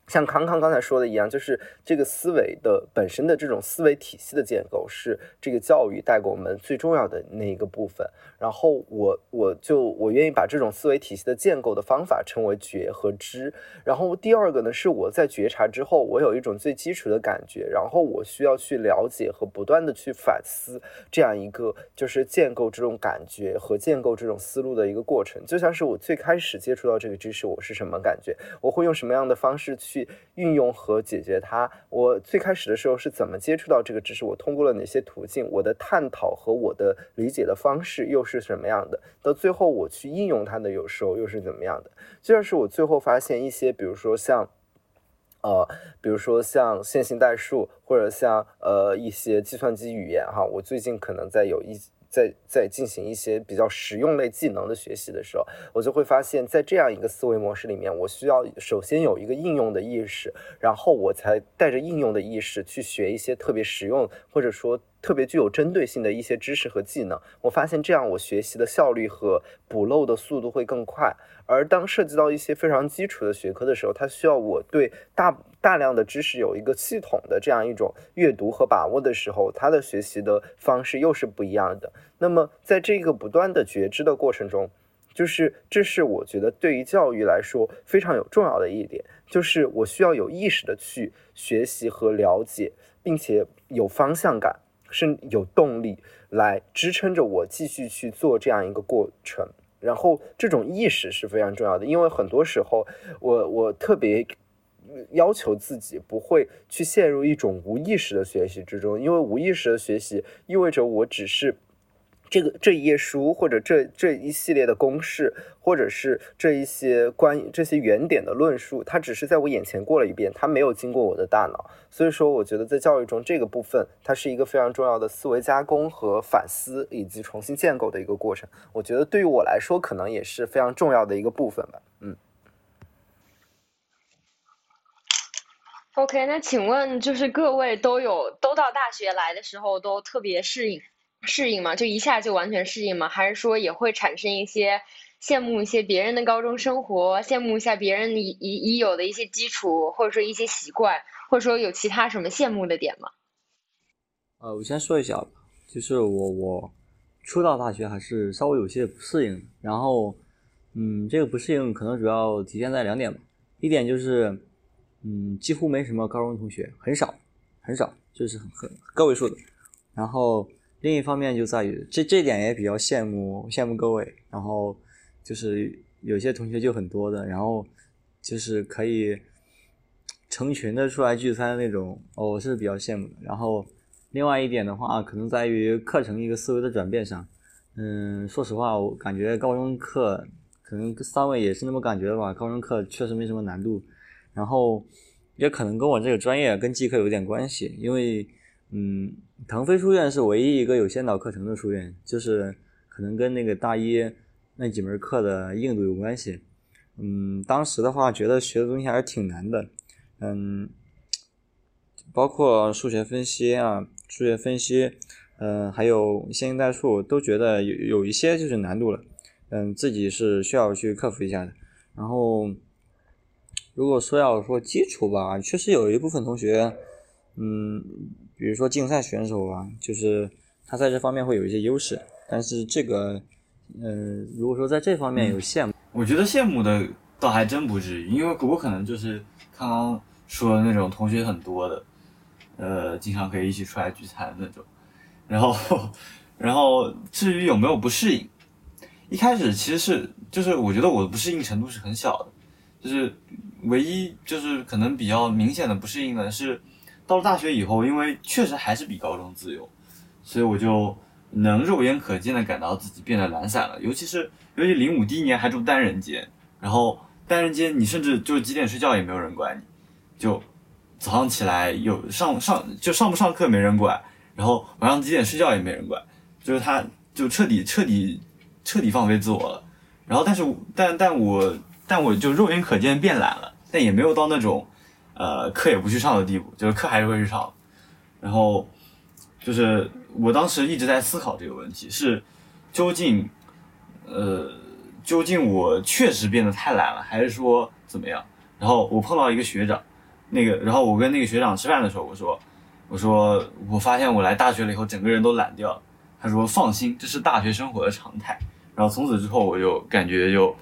像康康刚才说的一样，就是这个思维的本身的这种思维体系的建构，是这个教育带给我们最重要的那一个部分。然后我我就我愿意把这种思维体系的建构的方法称为觉和知。然后第二个呢，是我在觉察之后，我有一种最基础的感觉，然后我需要去了解和不断的去反思这样一个就是建构这种感觉和建构这种思路的一个过程。就像是我最开始接触到这个知识，我是什么感觉？我会用什么样的方式去？运用和解决它。我最开始的时候是怎么接触到这个知识？我通过了哪些途径？我的探讨和我的理解的方式又是什么样的？到最后我去应用它的有时候又是怎么样的？就像是我最后发现一些，比如说像。呃，比如说像线性代数，或者像呃一些计算机语言哈，我最近可能在有一在在进行一些比较实用类技能的学习的时候，我就会发现，在这样一个思维模式里面，我需要首先有一个应用的意识，然后我才带着应用的意识去学一些特别实用或者说特别具有针对性的一些知识和技能。我发现这样我学习的效率和补漏的速度会更快。而当涉及到一些非常基础的学科的时候，它需要我对大大量的知识有一个系统的这样一种阅读和把握的时候，它的学习的方式又是不一样的。那么，在这个不断的觉知的过程中，就是这是我觉得对于教育来说非常有重要的一点，就是我需要有意识的去学习和了解，并且有方向感，是有动力来支撑着我继续去做这样一个过程。然后这种意识是非常重要的，因为很多时候我我特别要求自己不会去陷入一种无意识的学习之中，因为无意识的学习意味着我只是。这个这一页书，或者这这一系列的公式，或者是这一些关于这些原点的论述，它只是在我眼前过了一遍，它没有经过我的大脑。所以说，我觉得在教育中这个部分，它是一个非常重要的思维加工和反思以及重新建构的一个过程。我觉得对于我来说，可能也是非常重要的一个部分吧。嗯。OK，那请问就是各位都有都到大学来的时候都特别适应？适应吗？就一下就完全适应吗？还是说也会产生一些羡慕一些别人的高中生活，羡慕一下别人已已已有的一些基础，或者说一些习惯，或者说有其他什么羡慕的点吗？呃，我先说一下，就是我我初到大学还是稍微有些不适应，然后嗯，这个不适应可能主要体现在两点吧，一点就是嗯，几乎没什么高中同学，很少很少，就是很很个位数的，然后。另一方面就在于这这点也比较羡慕羡慕各位，然后就是有些同学就很多的，然后就是可以成群的出来聚餐那种，我是比较羡慕的。然后另外一点的话，可能在于课程一个思维的转变上。嗯，说实话，我感觉高中课可能三位也是那么感觉的吧。高中课确实没什么难度，然后也可能跟我这个专业跟技科有点关系，因为。嗯，腾飞书院是唯一一个有先导课程的书院，就是可能跟那个大一那几门课的硬度有关系。嗯，当时的话觉得学的东西还是挺难的，嗯，包括数学分析啊，数学分析，嗯，还有线性代数，都觉得有有一些就是难度了，嗯，自己是需要去克服一下的。然后，如果说要说基础吧，确实有一部分同学，嗯。比如说竞赛选手啊，就是他在这方面会有一些优势，但是这个，嗯，如果说在这方面有羡慕，我觉得羡慕的倒还真不至于，因为我可能就是刚刚说的那种同学很多的，呃，经常可以一起出来聚餐那种，然后，然后至于有没有不适应，一开始其实是就是我觉得我的不适应程度是很小的，就是唯一就是可能比较明显的不适应的是。到了大学以后，因为确实还是比高中自由，所以我就能肉眼可见的感到自己变得懒散了。尤其是尤其零五第一年还住单人间，然后单人间你甚至就几点睡觉也没有人管你，就早上起来有上上就上不上课没人管，然后晚上几点睡觉也没人管，就是他就彻底彻底彻底放飞自我了。然后但是但但我但我就肉眼可见变懒了，但也没有到那种。呃，课也不去上的地步，就是课还是会去上。然后，就是我当时一直在思考这个问题，是究竟，呃，究竟我确实变得太懒了，还是说怎么样？然后我碰到一个学长，那个，然后我跟那个学长吃饭的时候，我说，我说我发现我来大学了以后，整个人都懒掉了。他说放心，这是大学生活的常态。然后从此之后，我就感觉就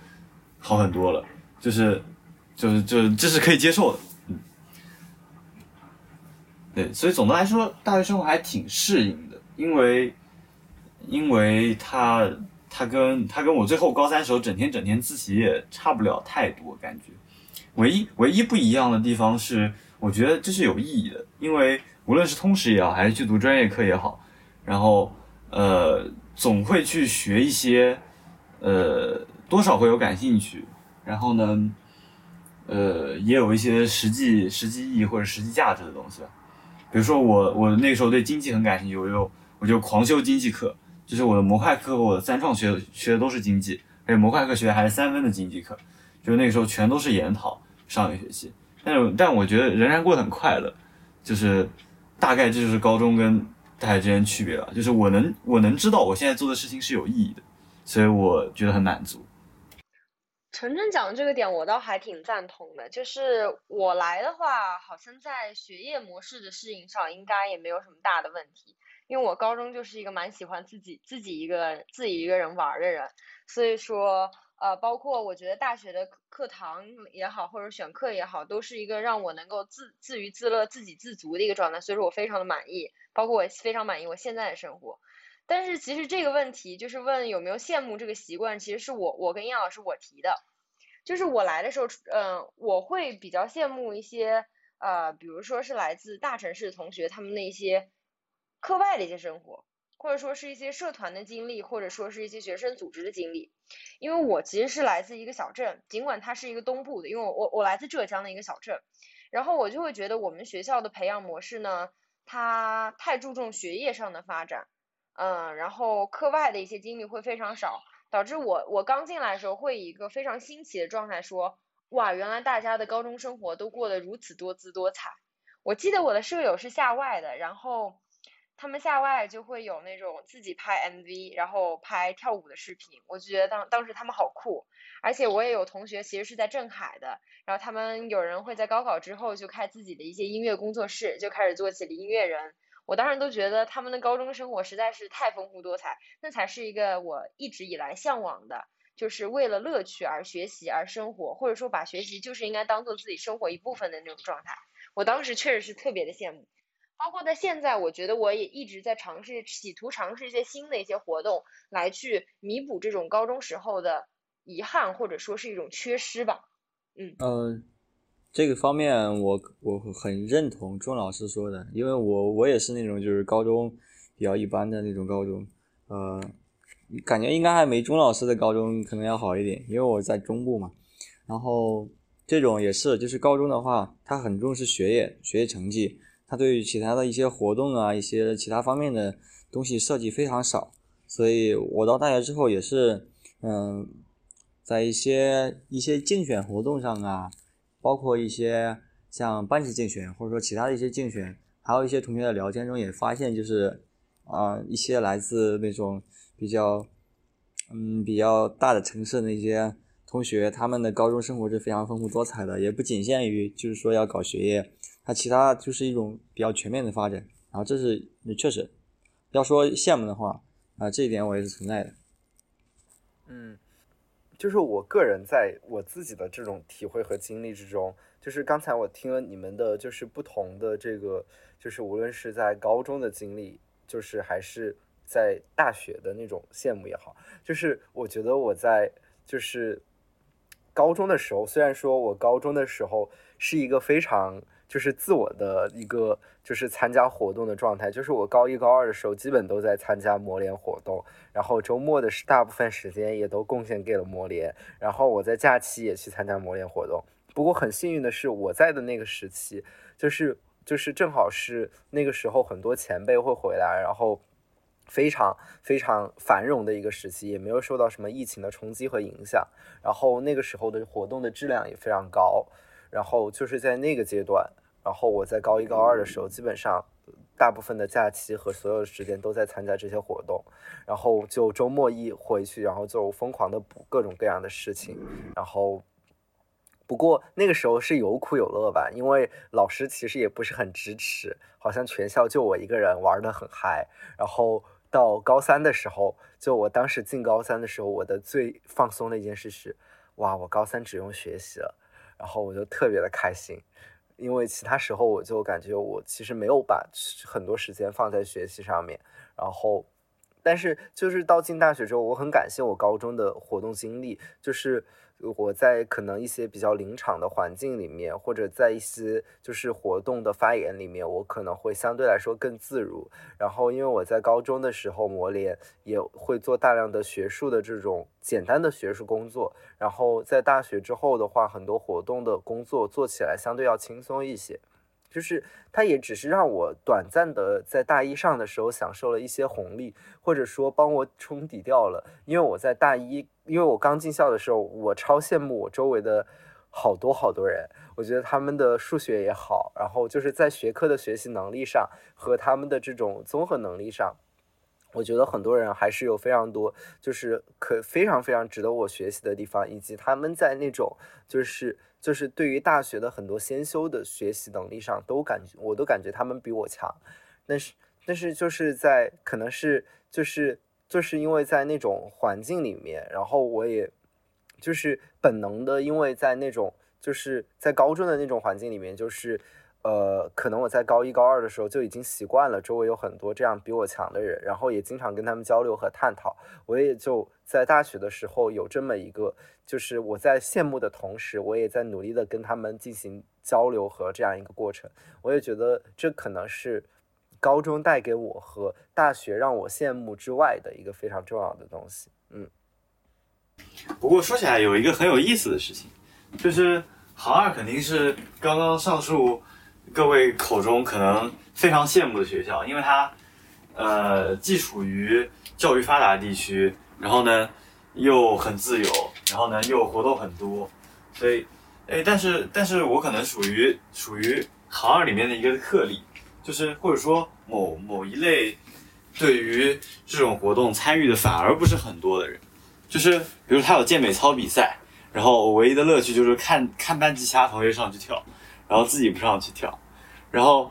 好很多了，就是，就是，就这是可以接受的。对，所以总的来说，大学生活还挺适应的，因为，因为他他跟他跟我最后高三时候整天整天自习也差不了太多感觉，唯一唯一不一样的地方是，我觉得这是有意义的，因为无论是通识也好，还是去读专业课也好，然后呃，总会去学一些，呃，多少会有感兴趣，然后呢，呃，也有一些实际实际意义或者实际价值的东西吧。比如说我我那个时候对经济很感兴趣，我就我就狂修经济课，就是我的模块课和我的三创学学的都是经济，而且模块课学的还是三分的经济课，就是那个时候全都是研讨上一学期，但是但我觉得仍然过得很快乐，就是大概这就是高中跟大学之间区别了，就是我能我能知道我现在做的事情是有意义的，所以我觉得很满足。晨晨讲的这个点，我倒还挺赞同的。就是我来的话，好像在学业模式的适应上，应该也没有什么大的问题。因为我高中就是一个蛮喜欢自己自己一个自己一个人玩的人，所以说呃，包括我觉得大学的课堂也好，或者选课也好，都是一个让我能够自自娱自乐、自给自足的一个状态。所以说我非常的满意，包括我非常满意我现在的生活。但是其实这个问题就是问有没有羡慕这个习惯，其实是我我跟燕老师我提的，就是我来的时候，嗯，我会比较羡慕一些呃，比如说是来自大城市的同学，他们那些课外的一些生活，或者说是一些社团的经历，或者说是一些学生组织的经历。因为我其实是来自一个小镇，尽管它是一个东部的，因为我我我来自浙江的一个小镇，然后我就会觉得我们学校的培养模式呢，它太注重学业上的发展。嗯，然后课外的一些经历会非常少，导致我我刚进来的时候会以一个非常新奇的状态说，哇，原来大家的高中生活都过得如此多姿多彩。我记得我的舍友是校外的，然后他们校外就会有那种自己拍 MV，然后拍跳舞的视频，我就觉得当当时他们好酷。而且我也有同学其实是在镇海的，然后他们有人会在高考之后就开自己的一些音乐工作室，就开始做起了音乐人。我当时都觉得他们的高中生活实在是太丰富多彩，那才是一个我一直以来向往的，就是为了乐趣而学习而生活，或者说把学习就是应该当做自己生活一部分的那种状态。我当时确实是特别的羡慕，包括在现在，我觉得我也一直在尝试，企图尝试一些新的一些活动，来去弥补这种高中时候的遗憾，或者说是一种缺失吧。嗯。嗯。这个方面我我很认同钟老师说的，因为我我也是那种就是高中比较一般的那种高中，呃，感觉应该还没钟老师的高中可能要好一点，因为我在中部嘛。然后这种也是，就是高中的话，他很重视学业，学业成绩，他对于其他的一些活动啊，一些其他方面的东西设计非常少。所以我到大学之后也是，嗯，在一些一些竞选活动上啊。包括一些像班级竞选，或者说其他的一些竞选，还有一些同学的聊天中也发现，就是啊，一些来自那种比较嗯比较大的城市的那些同学，他们的高中生活是非常丰富多彩的，也不仅限于就是说要搞学业，它其他就是一种比较全面的发展。然后这是确实要说羡慕的话啊，这一点我也是存在的。嗯。就是我个人在我自己的这种体会和经历之中，就是刚才我听了你们的，就是不同的这个，就是无论是在高中的经历，就是还是在大学的那种羡慕也好，就是我觉得我在就是高中的时候，虽然说我高中的时候是一个非常。就是自我的一个，就是参加活动的状态。就是我高一高二的时候，基本都在参加模联活动，然后周末的大部分时间也都贡献给了模联。然后我在假期也去参加模联活动。不过很幸运的是，我在的那个时期，就是就是正好是那个时候，很多前辈会回来，然后非常非常繁荣的一个时期，也没有受到什么疫情的冲击和影响。然后那个时候的活动的质量也非常高。然后就是在那个阶段，然后我在高一高二的时候，基本上大部分的假期和所有的时间都在参加这些活动，然后就周末一回去，然后就疯狂的补各种各样的事情。然后不过那个时候是有苦有乐吧，因为老师其实也不是很支持，好像全校就我一个人玩的很嗨。然后到高三的时候，就我当时进高三的时候，我的最放松的一件事是，哇，我高三只用学习了。然后我就特别的开心，因为其他时候我就感觉我其实没有把很多时间放在学习上面。然后，但是就是到进大学之后，我很感谢我高中的活动经历，就是我在可能一些比较临场的环境里面，或者在一些就是活动的发言里面，我可能会相对来说更自如。然后因为我在高中的时候磨练，也会做大量的学术的这种简单的学术工作。然后在大学之后的话，很多活动的工作做起来相对要轻松一些。就是它也只是让我短暂的在大一上的时候享受了一些红利，或者说帮我冲抵掉了。因为我在大一，因为我刚进校的时候，我超羡慕我周围的好多好多人，我觉得他们的数学也好，然后就是在学科的学习能力上和他们的这种综合能力上，我觉得很多人还是有非常多就是可非常非常值得我学习的地方，以及他们在那种就是。就是对于大学的很多先修的学习能力上，都感觉我都感觉他们比我强，但是但是就是在可能是就是就是因为在那种环境里面，然后我也就是本能的，因为在那种就是在高中的那种环境里面，就是。呃，可能我在高一高二的时候就已经习惯了周围有很多这样比我强的人，然后也经常跟他们交流和探讨。我也就在大学的时候有这么一个，就是我在羡慕的同时，我也在努力的跟他们进行交流和这样一个过程。我也觉得这可能是高中带给我和大学让我羡慕之外的一个非常重要的东西。嗯。不过说起来有一个很有意思的事情，就是行二肯定是刚刚上述。各位口中可能非常羡慕的学校，因为它，呃，既属于教育发达地区，然后呢又很自由，然后呢又活动很多，所以，哎，但是，但是我可能属于属于行二里面的一个特例，就是或者说某某一类对于这种活动参与的反而不是很多的人，就是比如他有健美操比赛，然后我唯一的乐趣就是看看班级其他同学上去跳。然后自己不上去跳，然后，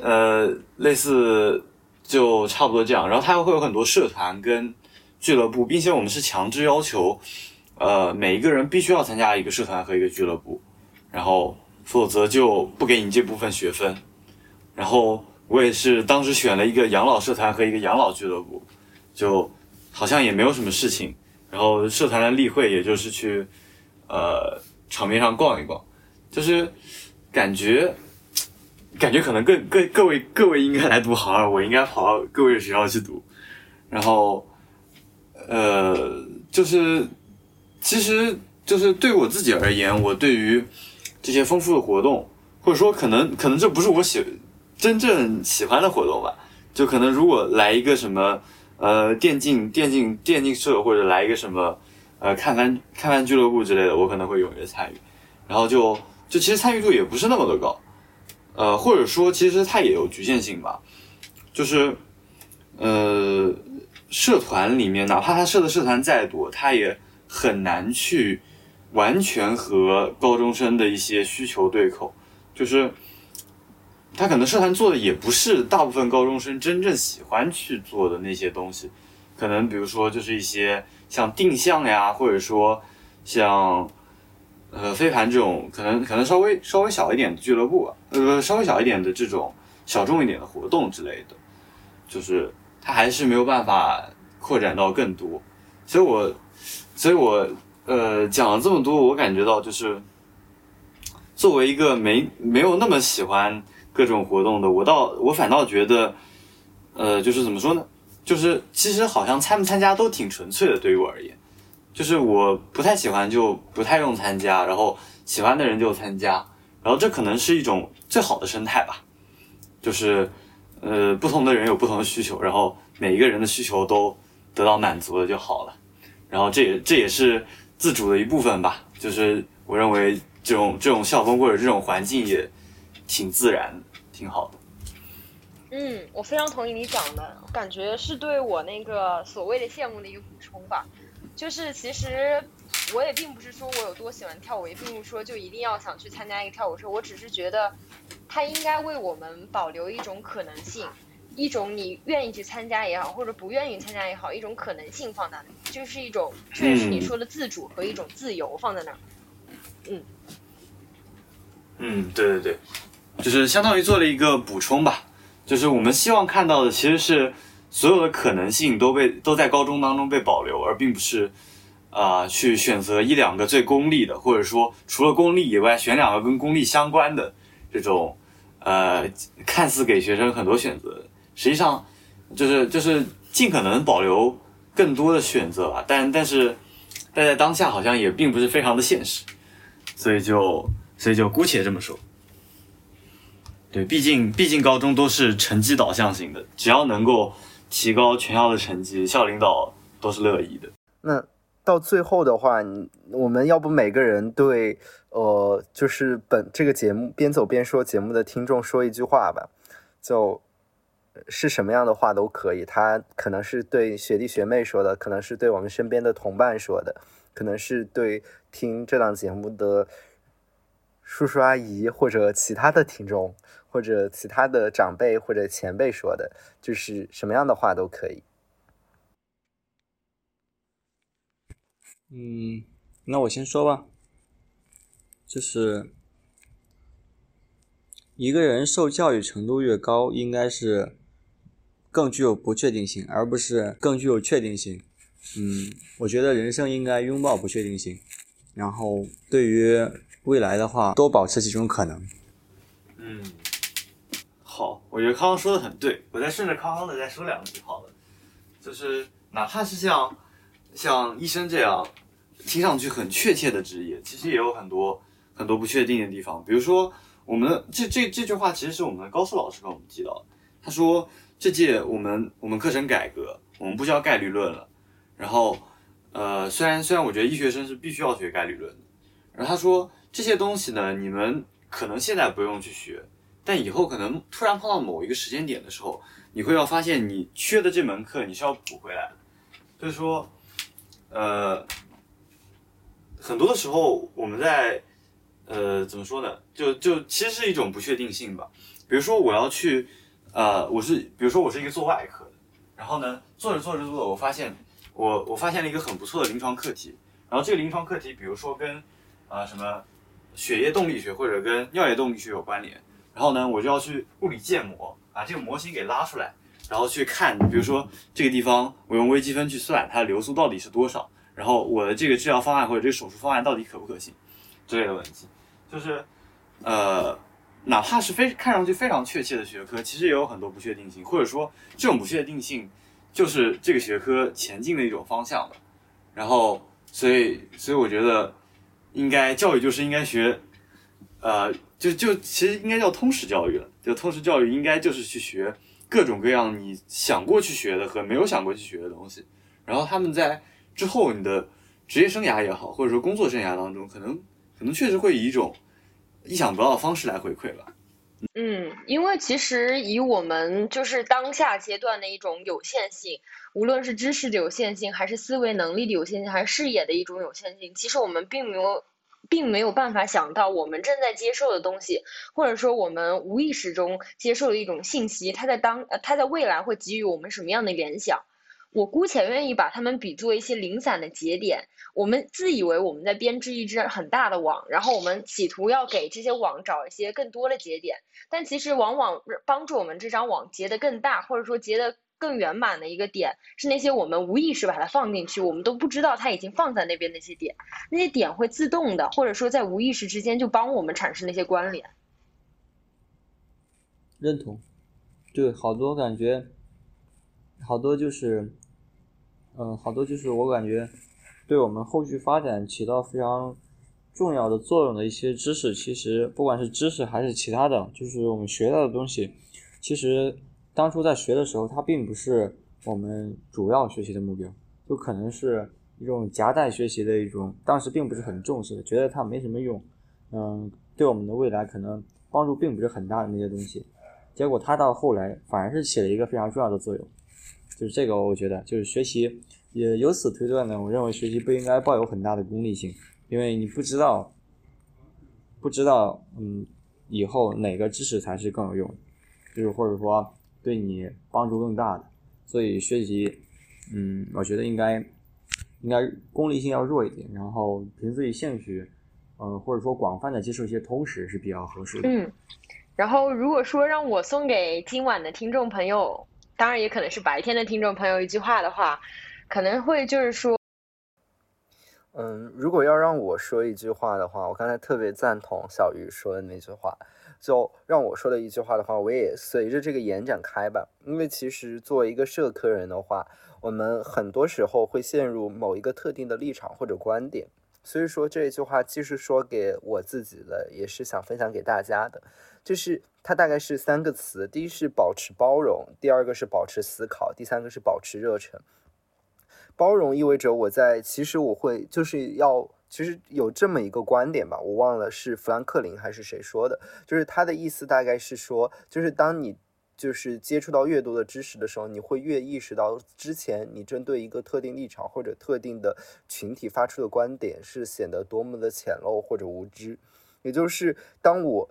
呃，类似就差不多这样。然后它会有很多社团跟俱乐部，并且我们是强制要求，呃，每一个人必须要参加一个社团和一个俱乐部，然后否则就不给你这部分学分。然后我也是当时选了一个养老社团和一个养老俱乐部，就好像也没有什么事情。然后社团的例会也就是去，呃，场面上逛一逛，就是。感觉，感觉可能各各各位各位应该来读行二，我应该跑到各位学校去读。然后，呃，就是，其实就是对我自己而言，我对于这些丰富的活动，或者说可能可能这不是我喜真正喜欢的活动吧。就可能如果来一个什么呃电竞电竞电竞社，或者来一个什么呃看番看番俱乐部之类的，我可能会踊跃参与。然后就。就其实参与度也不是那么的高，呃，或者说其实它也有局限性吧，就是，呃，社团里面哪怕他设的社团再多，他也很难去完全和高中生的一些需求对口，就是他可能社团做的也不是大部分高中生真正喜欢去做的那些东西，可能比如说就是一些像定向呀，或者说像。呃，飞盘这种可能可能稍微稍微小一点的俱乐部吧，呃，稍微小一点的这种小众一点的活动之类的，就是它还是没有办法扩展到更多。所以我，所以我，呃，讲了这么多，我感觉到就是，作为一个没没有那么喜欢各种活动的，我倒我反倒觉得，呃，就是怎么说呢？就是其实好像参不参加都挺纯粹的，对于我而言。就是我不太喜欢，就不太用参加，然后喜欢的人就参加，然后这可能是一种最好的生态吧。就是，呃，不同的人有不同的需求，然后每一个人的需求都得到满足了就好了。然后这也这也是自主的一部分吧。就是我认为这种这种校风或者这种环境也挺自然，挺好的。嗯，我非常同意你讲的，感觉是对我那个所谓的羡慕的一个补充吧。就是其实我也并不是说我有多喜欢跳舞，也并不是说就一定要想去参加一个跳舞社。我只是觉得，它应该为我们保留一种可能性，一种你愿意去参加也好，或者不愿意参加也好，一种可能性放在那里，就是一种确实是你说的自主和一种自由放在那儿。嗯。嗯，对对对，就是相当于做了一个补充吧。就是我们希望看到的其实是。所有的可能性都被都在高中当中被保留，而并不是啊、去选择一两个最功利的，或者说除了功利以外选两个跟功利相关的这种呃看似给学生很多选择，实际上就是就是尽可能保留更多的选择吧，但但是但在当下好像也并不是非常的现实，所以就所以就姑且这么说。对，毕竟毕竟高中都是成绩导向型的，只要能够提高全校的成绩，校领导都是乐意的。那到最后的话，我们要不每个人对呃，就是本这个节目边走边说节目的听众说一句话吧，就是什么样的话都可以。他可能是对学弟学妹说的，可能是对我们身边的同伴说的，可能是对听这档节目的叔叔阿姨或者其他的听众，或者其他的长辈或者前辈说的，就是什么样的话都可以。嗯，那我先说吧，就是一个人受教育程度越高，应该是更具有不确定性，而不是更具有确定性。嗯，我觉得人生应该拥抱不确定性，然后对于未来的话，多保持几种可能。嗯，好，我觉得康康说的很对，我再顺着康康的再说两句好了。就是哪怕是像像医生这样听上去很确切的职业，其实也有很多很多不确定的地方。比如说，我们这这这句话其实是我们的高数老师跟我们提到。他说，这届我们我们课程改革，我们不教概率论了。然后，呃，虽然虽然我觉得医学生是必须要学概率论的，然后他说这些东西呢，你们可能现在不用去学，但以后可能突然碰到某一个时间点的时候，你会要发现你缺的这门课你是要补回来的。就是说，呃，很多的时候我们在呃怎么说呢？就就其实是一种不确定性吧。比如说我要去，呃，我是比如说我是一个做外科的，然后呢做着做着做着，我发现我我发现了一个很不错的临床课题，然后这个临床课题，比如说跟啊、呃什么血液动力学或者跟尿液动力学有关联，然后呢我就要去物理建模，把这个模型给拉出来，然后去看，比如说这个地方我用微积分去算它的流速到底是多少，然后我的这个治疗方案或者这个手术方案到底可不可行之类的问题，就是呃。哪怕是非看上去非常确切的学科，其实也有很多不确定性，或者说这种不确定性就是这个学科前进的一种方向吧。然后，所以，所以我觉得应该教育就是应该学，呃，就就其实应该叫通识教育了。就通识教育应该就是去学各种各样你想过去学的和没有想过去学的东西，然后他们在之后你的职业生涯也好，或者说工作生涯当中，可能可能确实会以一种意想不到的方式来回馈吧。嗯，因为其实以我们就是当下阶段的一种有限性，无论是知识的有限性，还是思维能力的有限性，还是视野的一种有限性，其实我们并没有，并没有办法想到我们正在接受的东西，或者说我们无意识中接受的一种信息，它在当呃它在未来会给予我们什么样的联想。我姑且愿意把它们比作一些零散的节点，我们自以为我们在编织一只很大的网，然后我们企图要给这些网找一些更多的节点，但其实往往帮助我们这张网结得更大，或者说结得更圆满的一个点，是那些我们无意识把它放进去，我们都不知道它已经放在那边那些点，那些点会自动的，或者说在无意识之间就帮我们产生那些关联。认同，对，好多感觉，好多就是，嗯，好多就是我感觉，对我们后续发展起到非常重要的作用的一些知识，其实不管是知识还是其他的，就是我们学到的东西，其实当初在学的时候，它并不是我们主要学习的目标，就可能是一种夹带学习的一种，当时并不是很重视，觉得它没什么用，嗯，对我们的未来可能帮助并不是很大的那些东西。结果它到后来反而是起了一个非常重要的作用，就是这个我觉得就是学习，也由此推断呢，我认为学习不应该抱有很大的功利性，因为你不知道，不知道嗯以后哪个知识才是更有用，就是或者说对你帮助更大的，所以学习嗯我觉得应该应该功利性要弱一点，然后凭自己兴趣，呃或者说广泛的接受一些通识是比较合适的。嗯，然后如果说让我送给今晚的听众朋友当然也可能是白天的听众朋友一句话的话，可能会就是说，嗯，如果要让我说一句话的话，我刚才特别赞同小鱼说的那句话。就让我说的一句话的话，我也随着这个延展开吧。因为其实作为一个社科人的话，我们很多时候会陷入某一个特定的立场或者观点。所以说这一句话既是说给我自己的，也是想分享给大家的。就是它大概是三个词：第一是保持包容，第二个是保持思考，第三个是保持热忱。包容意味着我在，其实我会就是要。其实有这么一个观点吧，我忘了是富兰克林还是谁说的，就是他的意思大概是说，就是当你就是接触到越多的知识的时候，你会越意识到之前你针对一个特定立场或者特定的群体发出的观点是显得多么的浅陋或者无知。也就是当我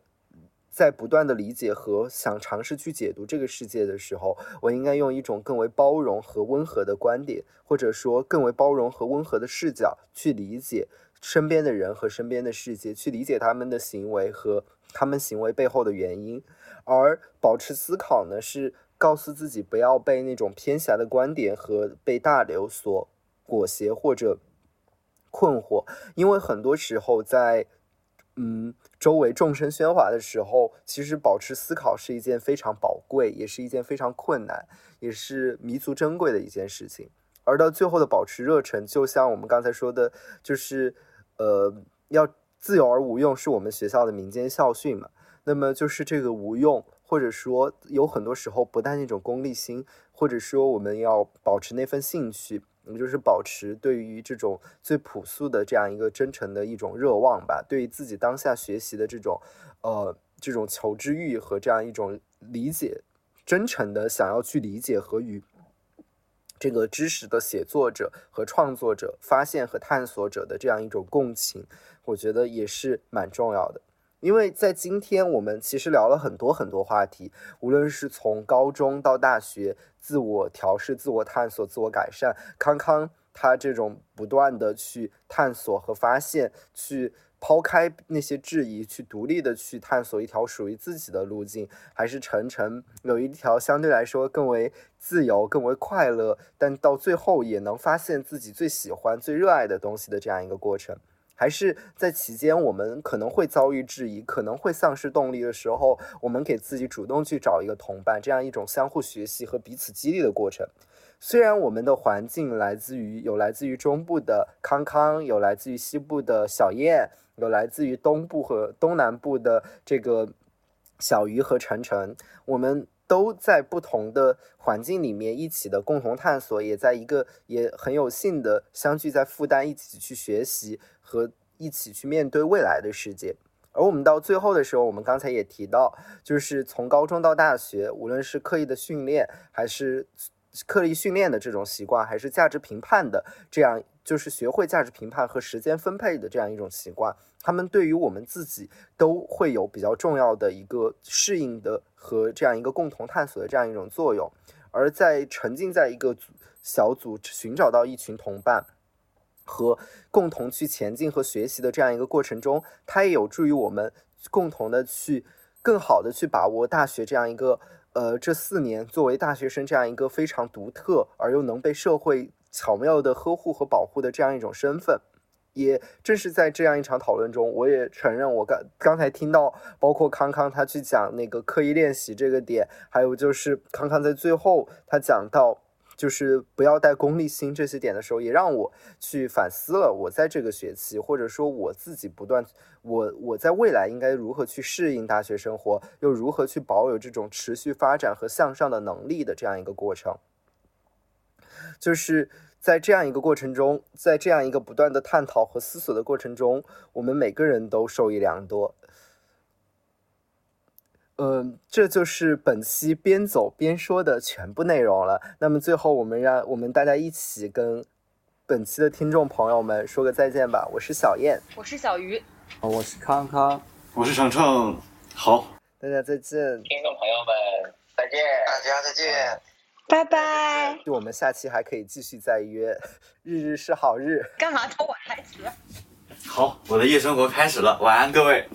在不断的理解和想尝试去解读这个世界的时候，我应该用一种更为包容和温和的观点，或者说更为包容和温和的视角去理解。身边的人和身边的世界，去理解他们的行为和他们行为背后的原因，而保持思考呢，是告诉自己不要被那种偏狭的观点和被大流所裹挟或者困惑，因为很多时候在嗯周围众生喧哗的时候，其实保持思考是一件非常宝贵，也是一件非常困难，也是弥足珍贵的一件事情。而到最后的保持热忱，就像我们刚才说的，就是，呃，要自由而无用，是我们学校的民间校训嘛。那么就是这个无用，或者说有很多时候不带那种功利心，或者说我们要保持那份兴趣，也就是保持对于这种最朴素的这样一个真诚的一种热望吧，对于自己当下学习的这种，呃，这种求知欲和这样一种理解，真诚的想要去理解和与。这个知识的写作者和创作者、发现和探索者的这样一种共情，我觉得也是蛮重要的。因为在今天，我们其实聊了很多很多话题，无论是从高中到大学，自我调试、自我探索、自我改善，康康他这种不断的去探索和发现，去。抛开那些质疑，去独立的去探索一条属于自己的路径，还是晨晨有一条相对来说更为自由、更为快乐，但到最后也能发现自己最喜欢、最热爱的东西的这样一个过程？还是在期间我们可能会遭遇质疑，可能会丧失动力的时候，我们给自己主动去找一个同伴，这样一种相互学习和彼此激励的过程。虽然我们的环境来自于有来自于中部的康康，有来自于西部的小燕。有来自于东部和东南部的这个小鱼和晨晨，我们都在不同的环境里面一起的共同探索，也在一个也很有幸的相聚在复旦一起去学习和一起去面对未来的世界。而我们到最后的时候，我们刚才也提到，就是从高中到大学，无论是刻意的训练，还是刻意训练的这种习惯，还是价值评判的这样。就是学会价值评判和时间分配的这样一种习惯，他们对于我们自己都会有比较重要的一个适应的和这样一个共同探索的这样一种作用。而在沉浸在一个组小组寻找到一群同伴和共同去前进和学习的这样一个过程中，它也有助于我们共同的去更好的去把握大学这样一个呃这四年作为大学生这样一个非常独特而又能被社会。巧妙的呵护和保护的这样一种身份，也正是在这样一场讨论中，我也承认，我刚刚才听到，包括康康他去讲那个刻意练习这个点，还有就是康康在最后他讲到，就是不要带功利心这些点的时候，也让我去反思了我在这个学期，或者说我自己不断，我我在未来应该如何去适应大学生活，又如何去保有这种持续发展和向上的能力的这样一个过程，就是。在这样一个过程中，在这样一个不断的探讨和思索的过程中，我们每个人都受益良多。嗯，这就是本期边走边说的全部内容了。那么最后，我们让我们大家一起跟本期的听众朋友们说个再见吧。我是小燕，我是小鱼，我是康康，我是程程。好，大家再见，听众朋友们再见，大家再见。拜拜！我们下期还可以继续再约，日日是好日。干嘛偷我台词？好，我的夜生活开始了，晚安各位。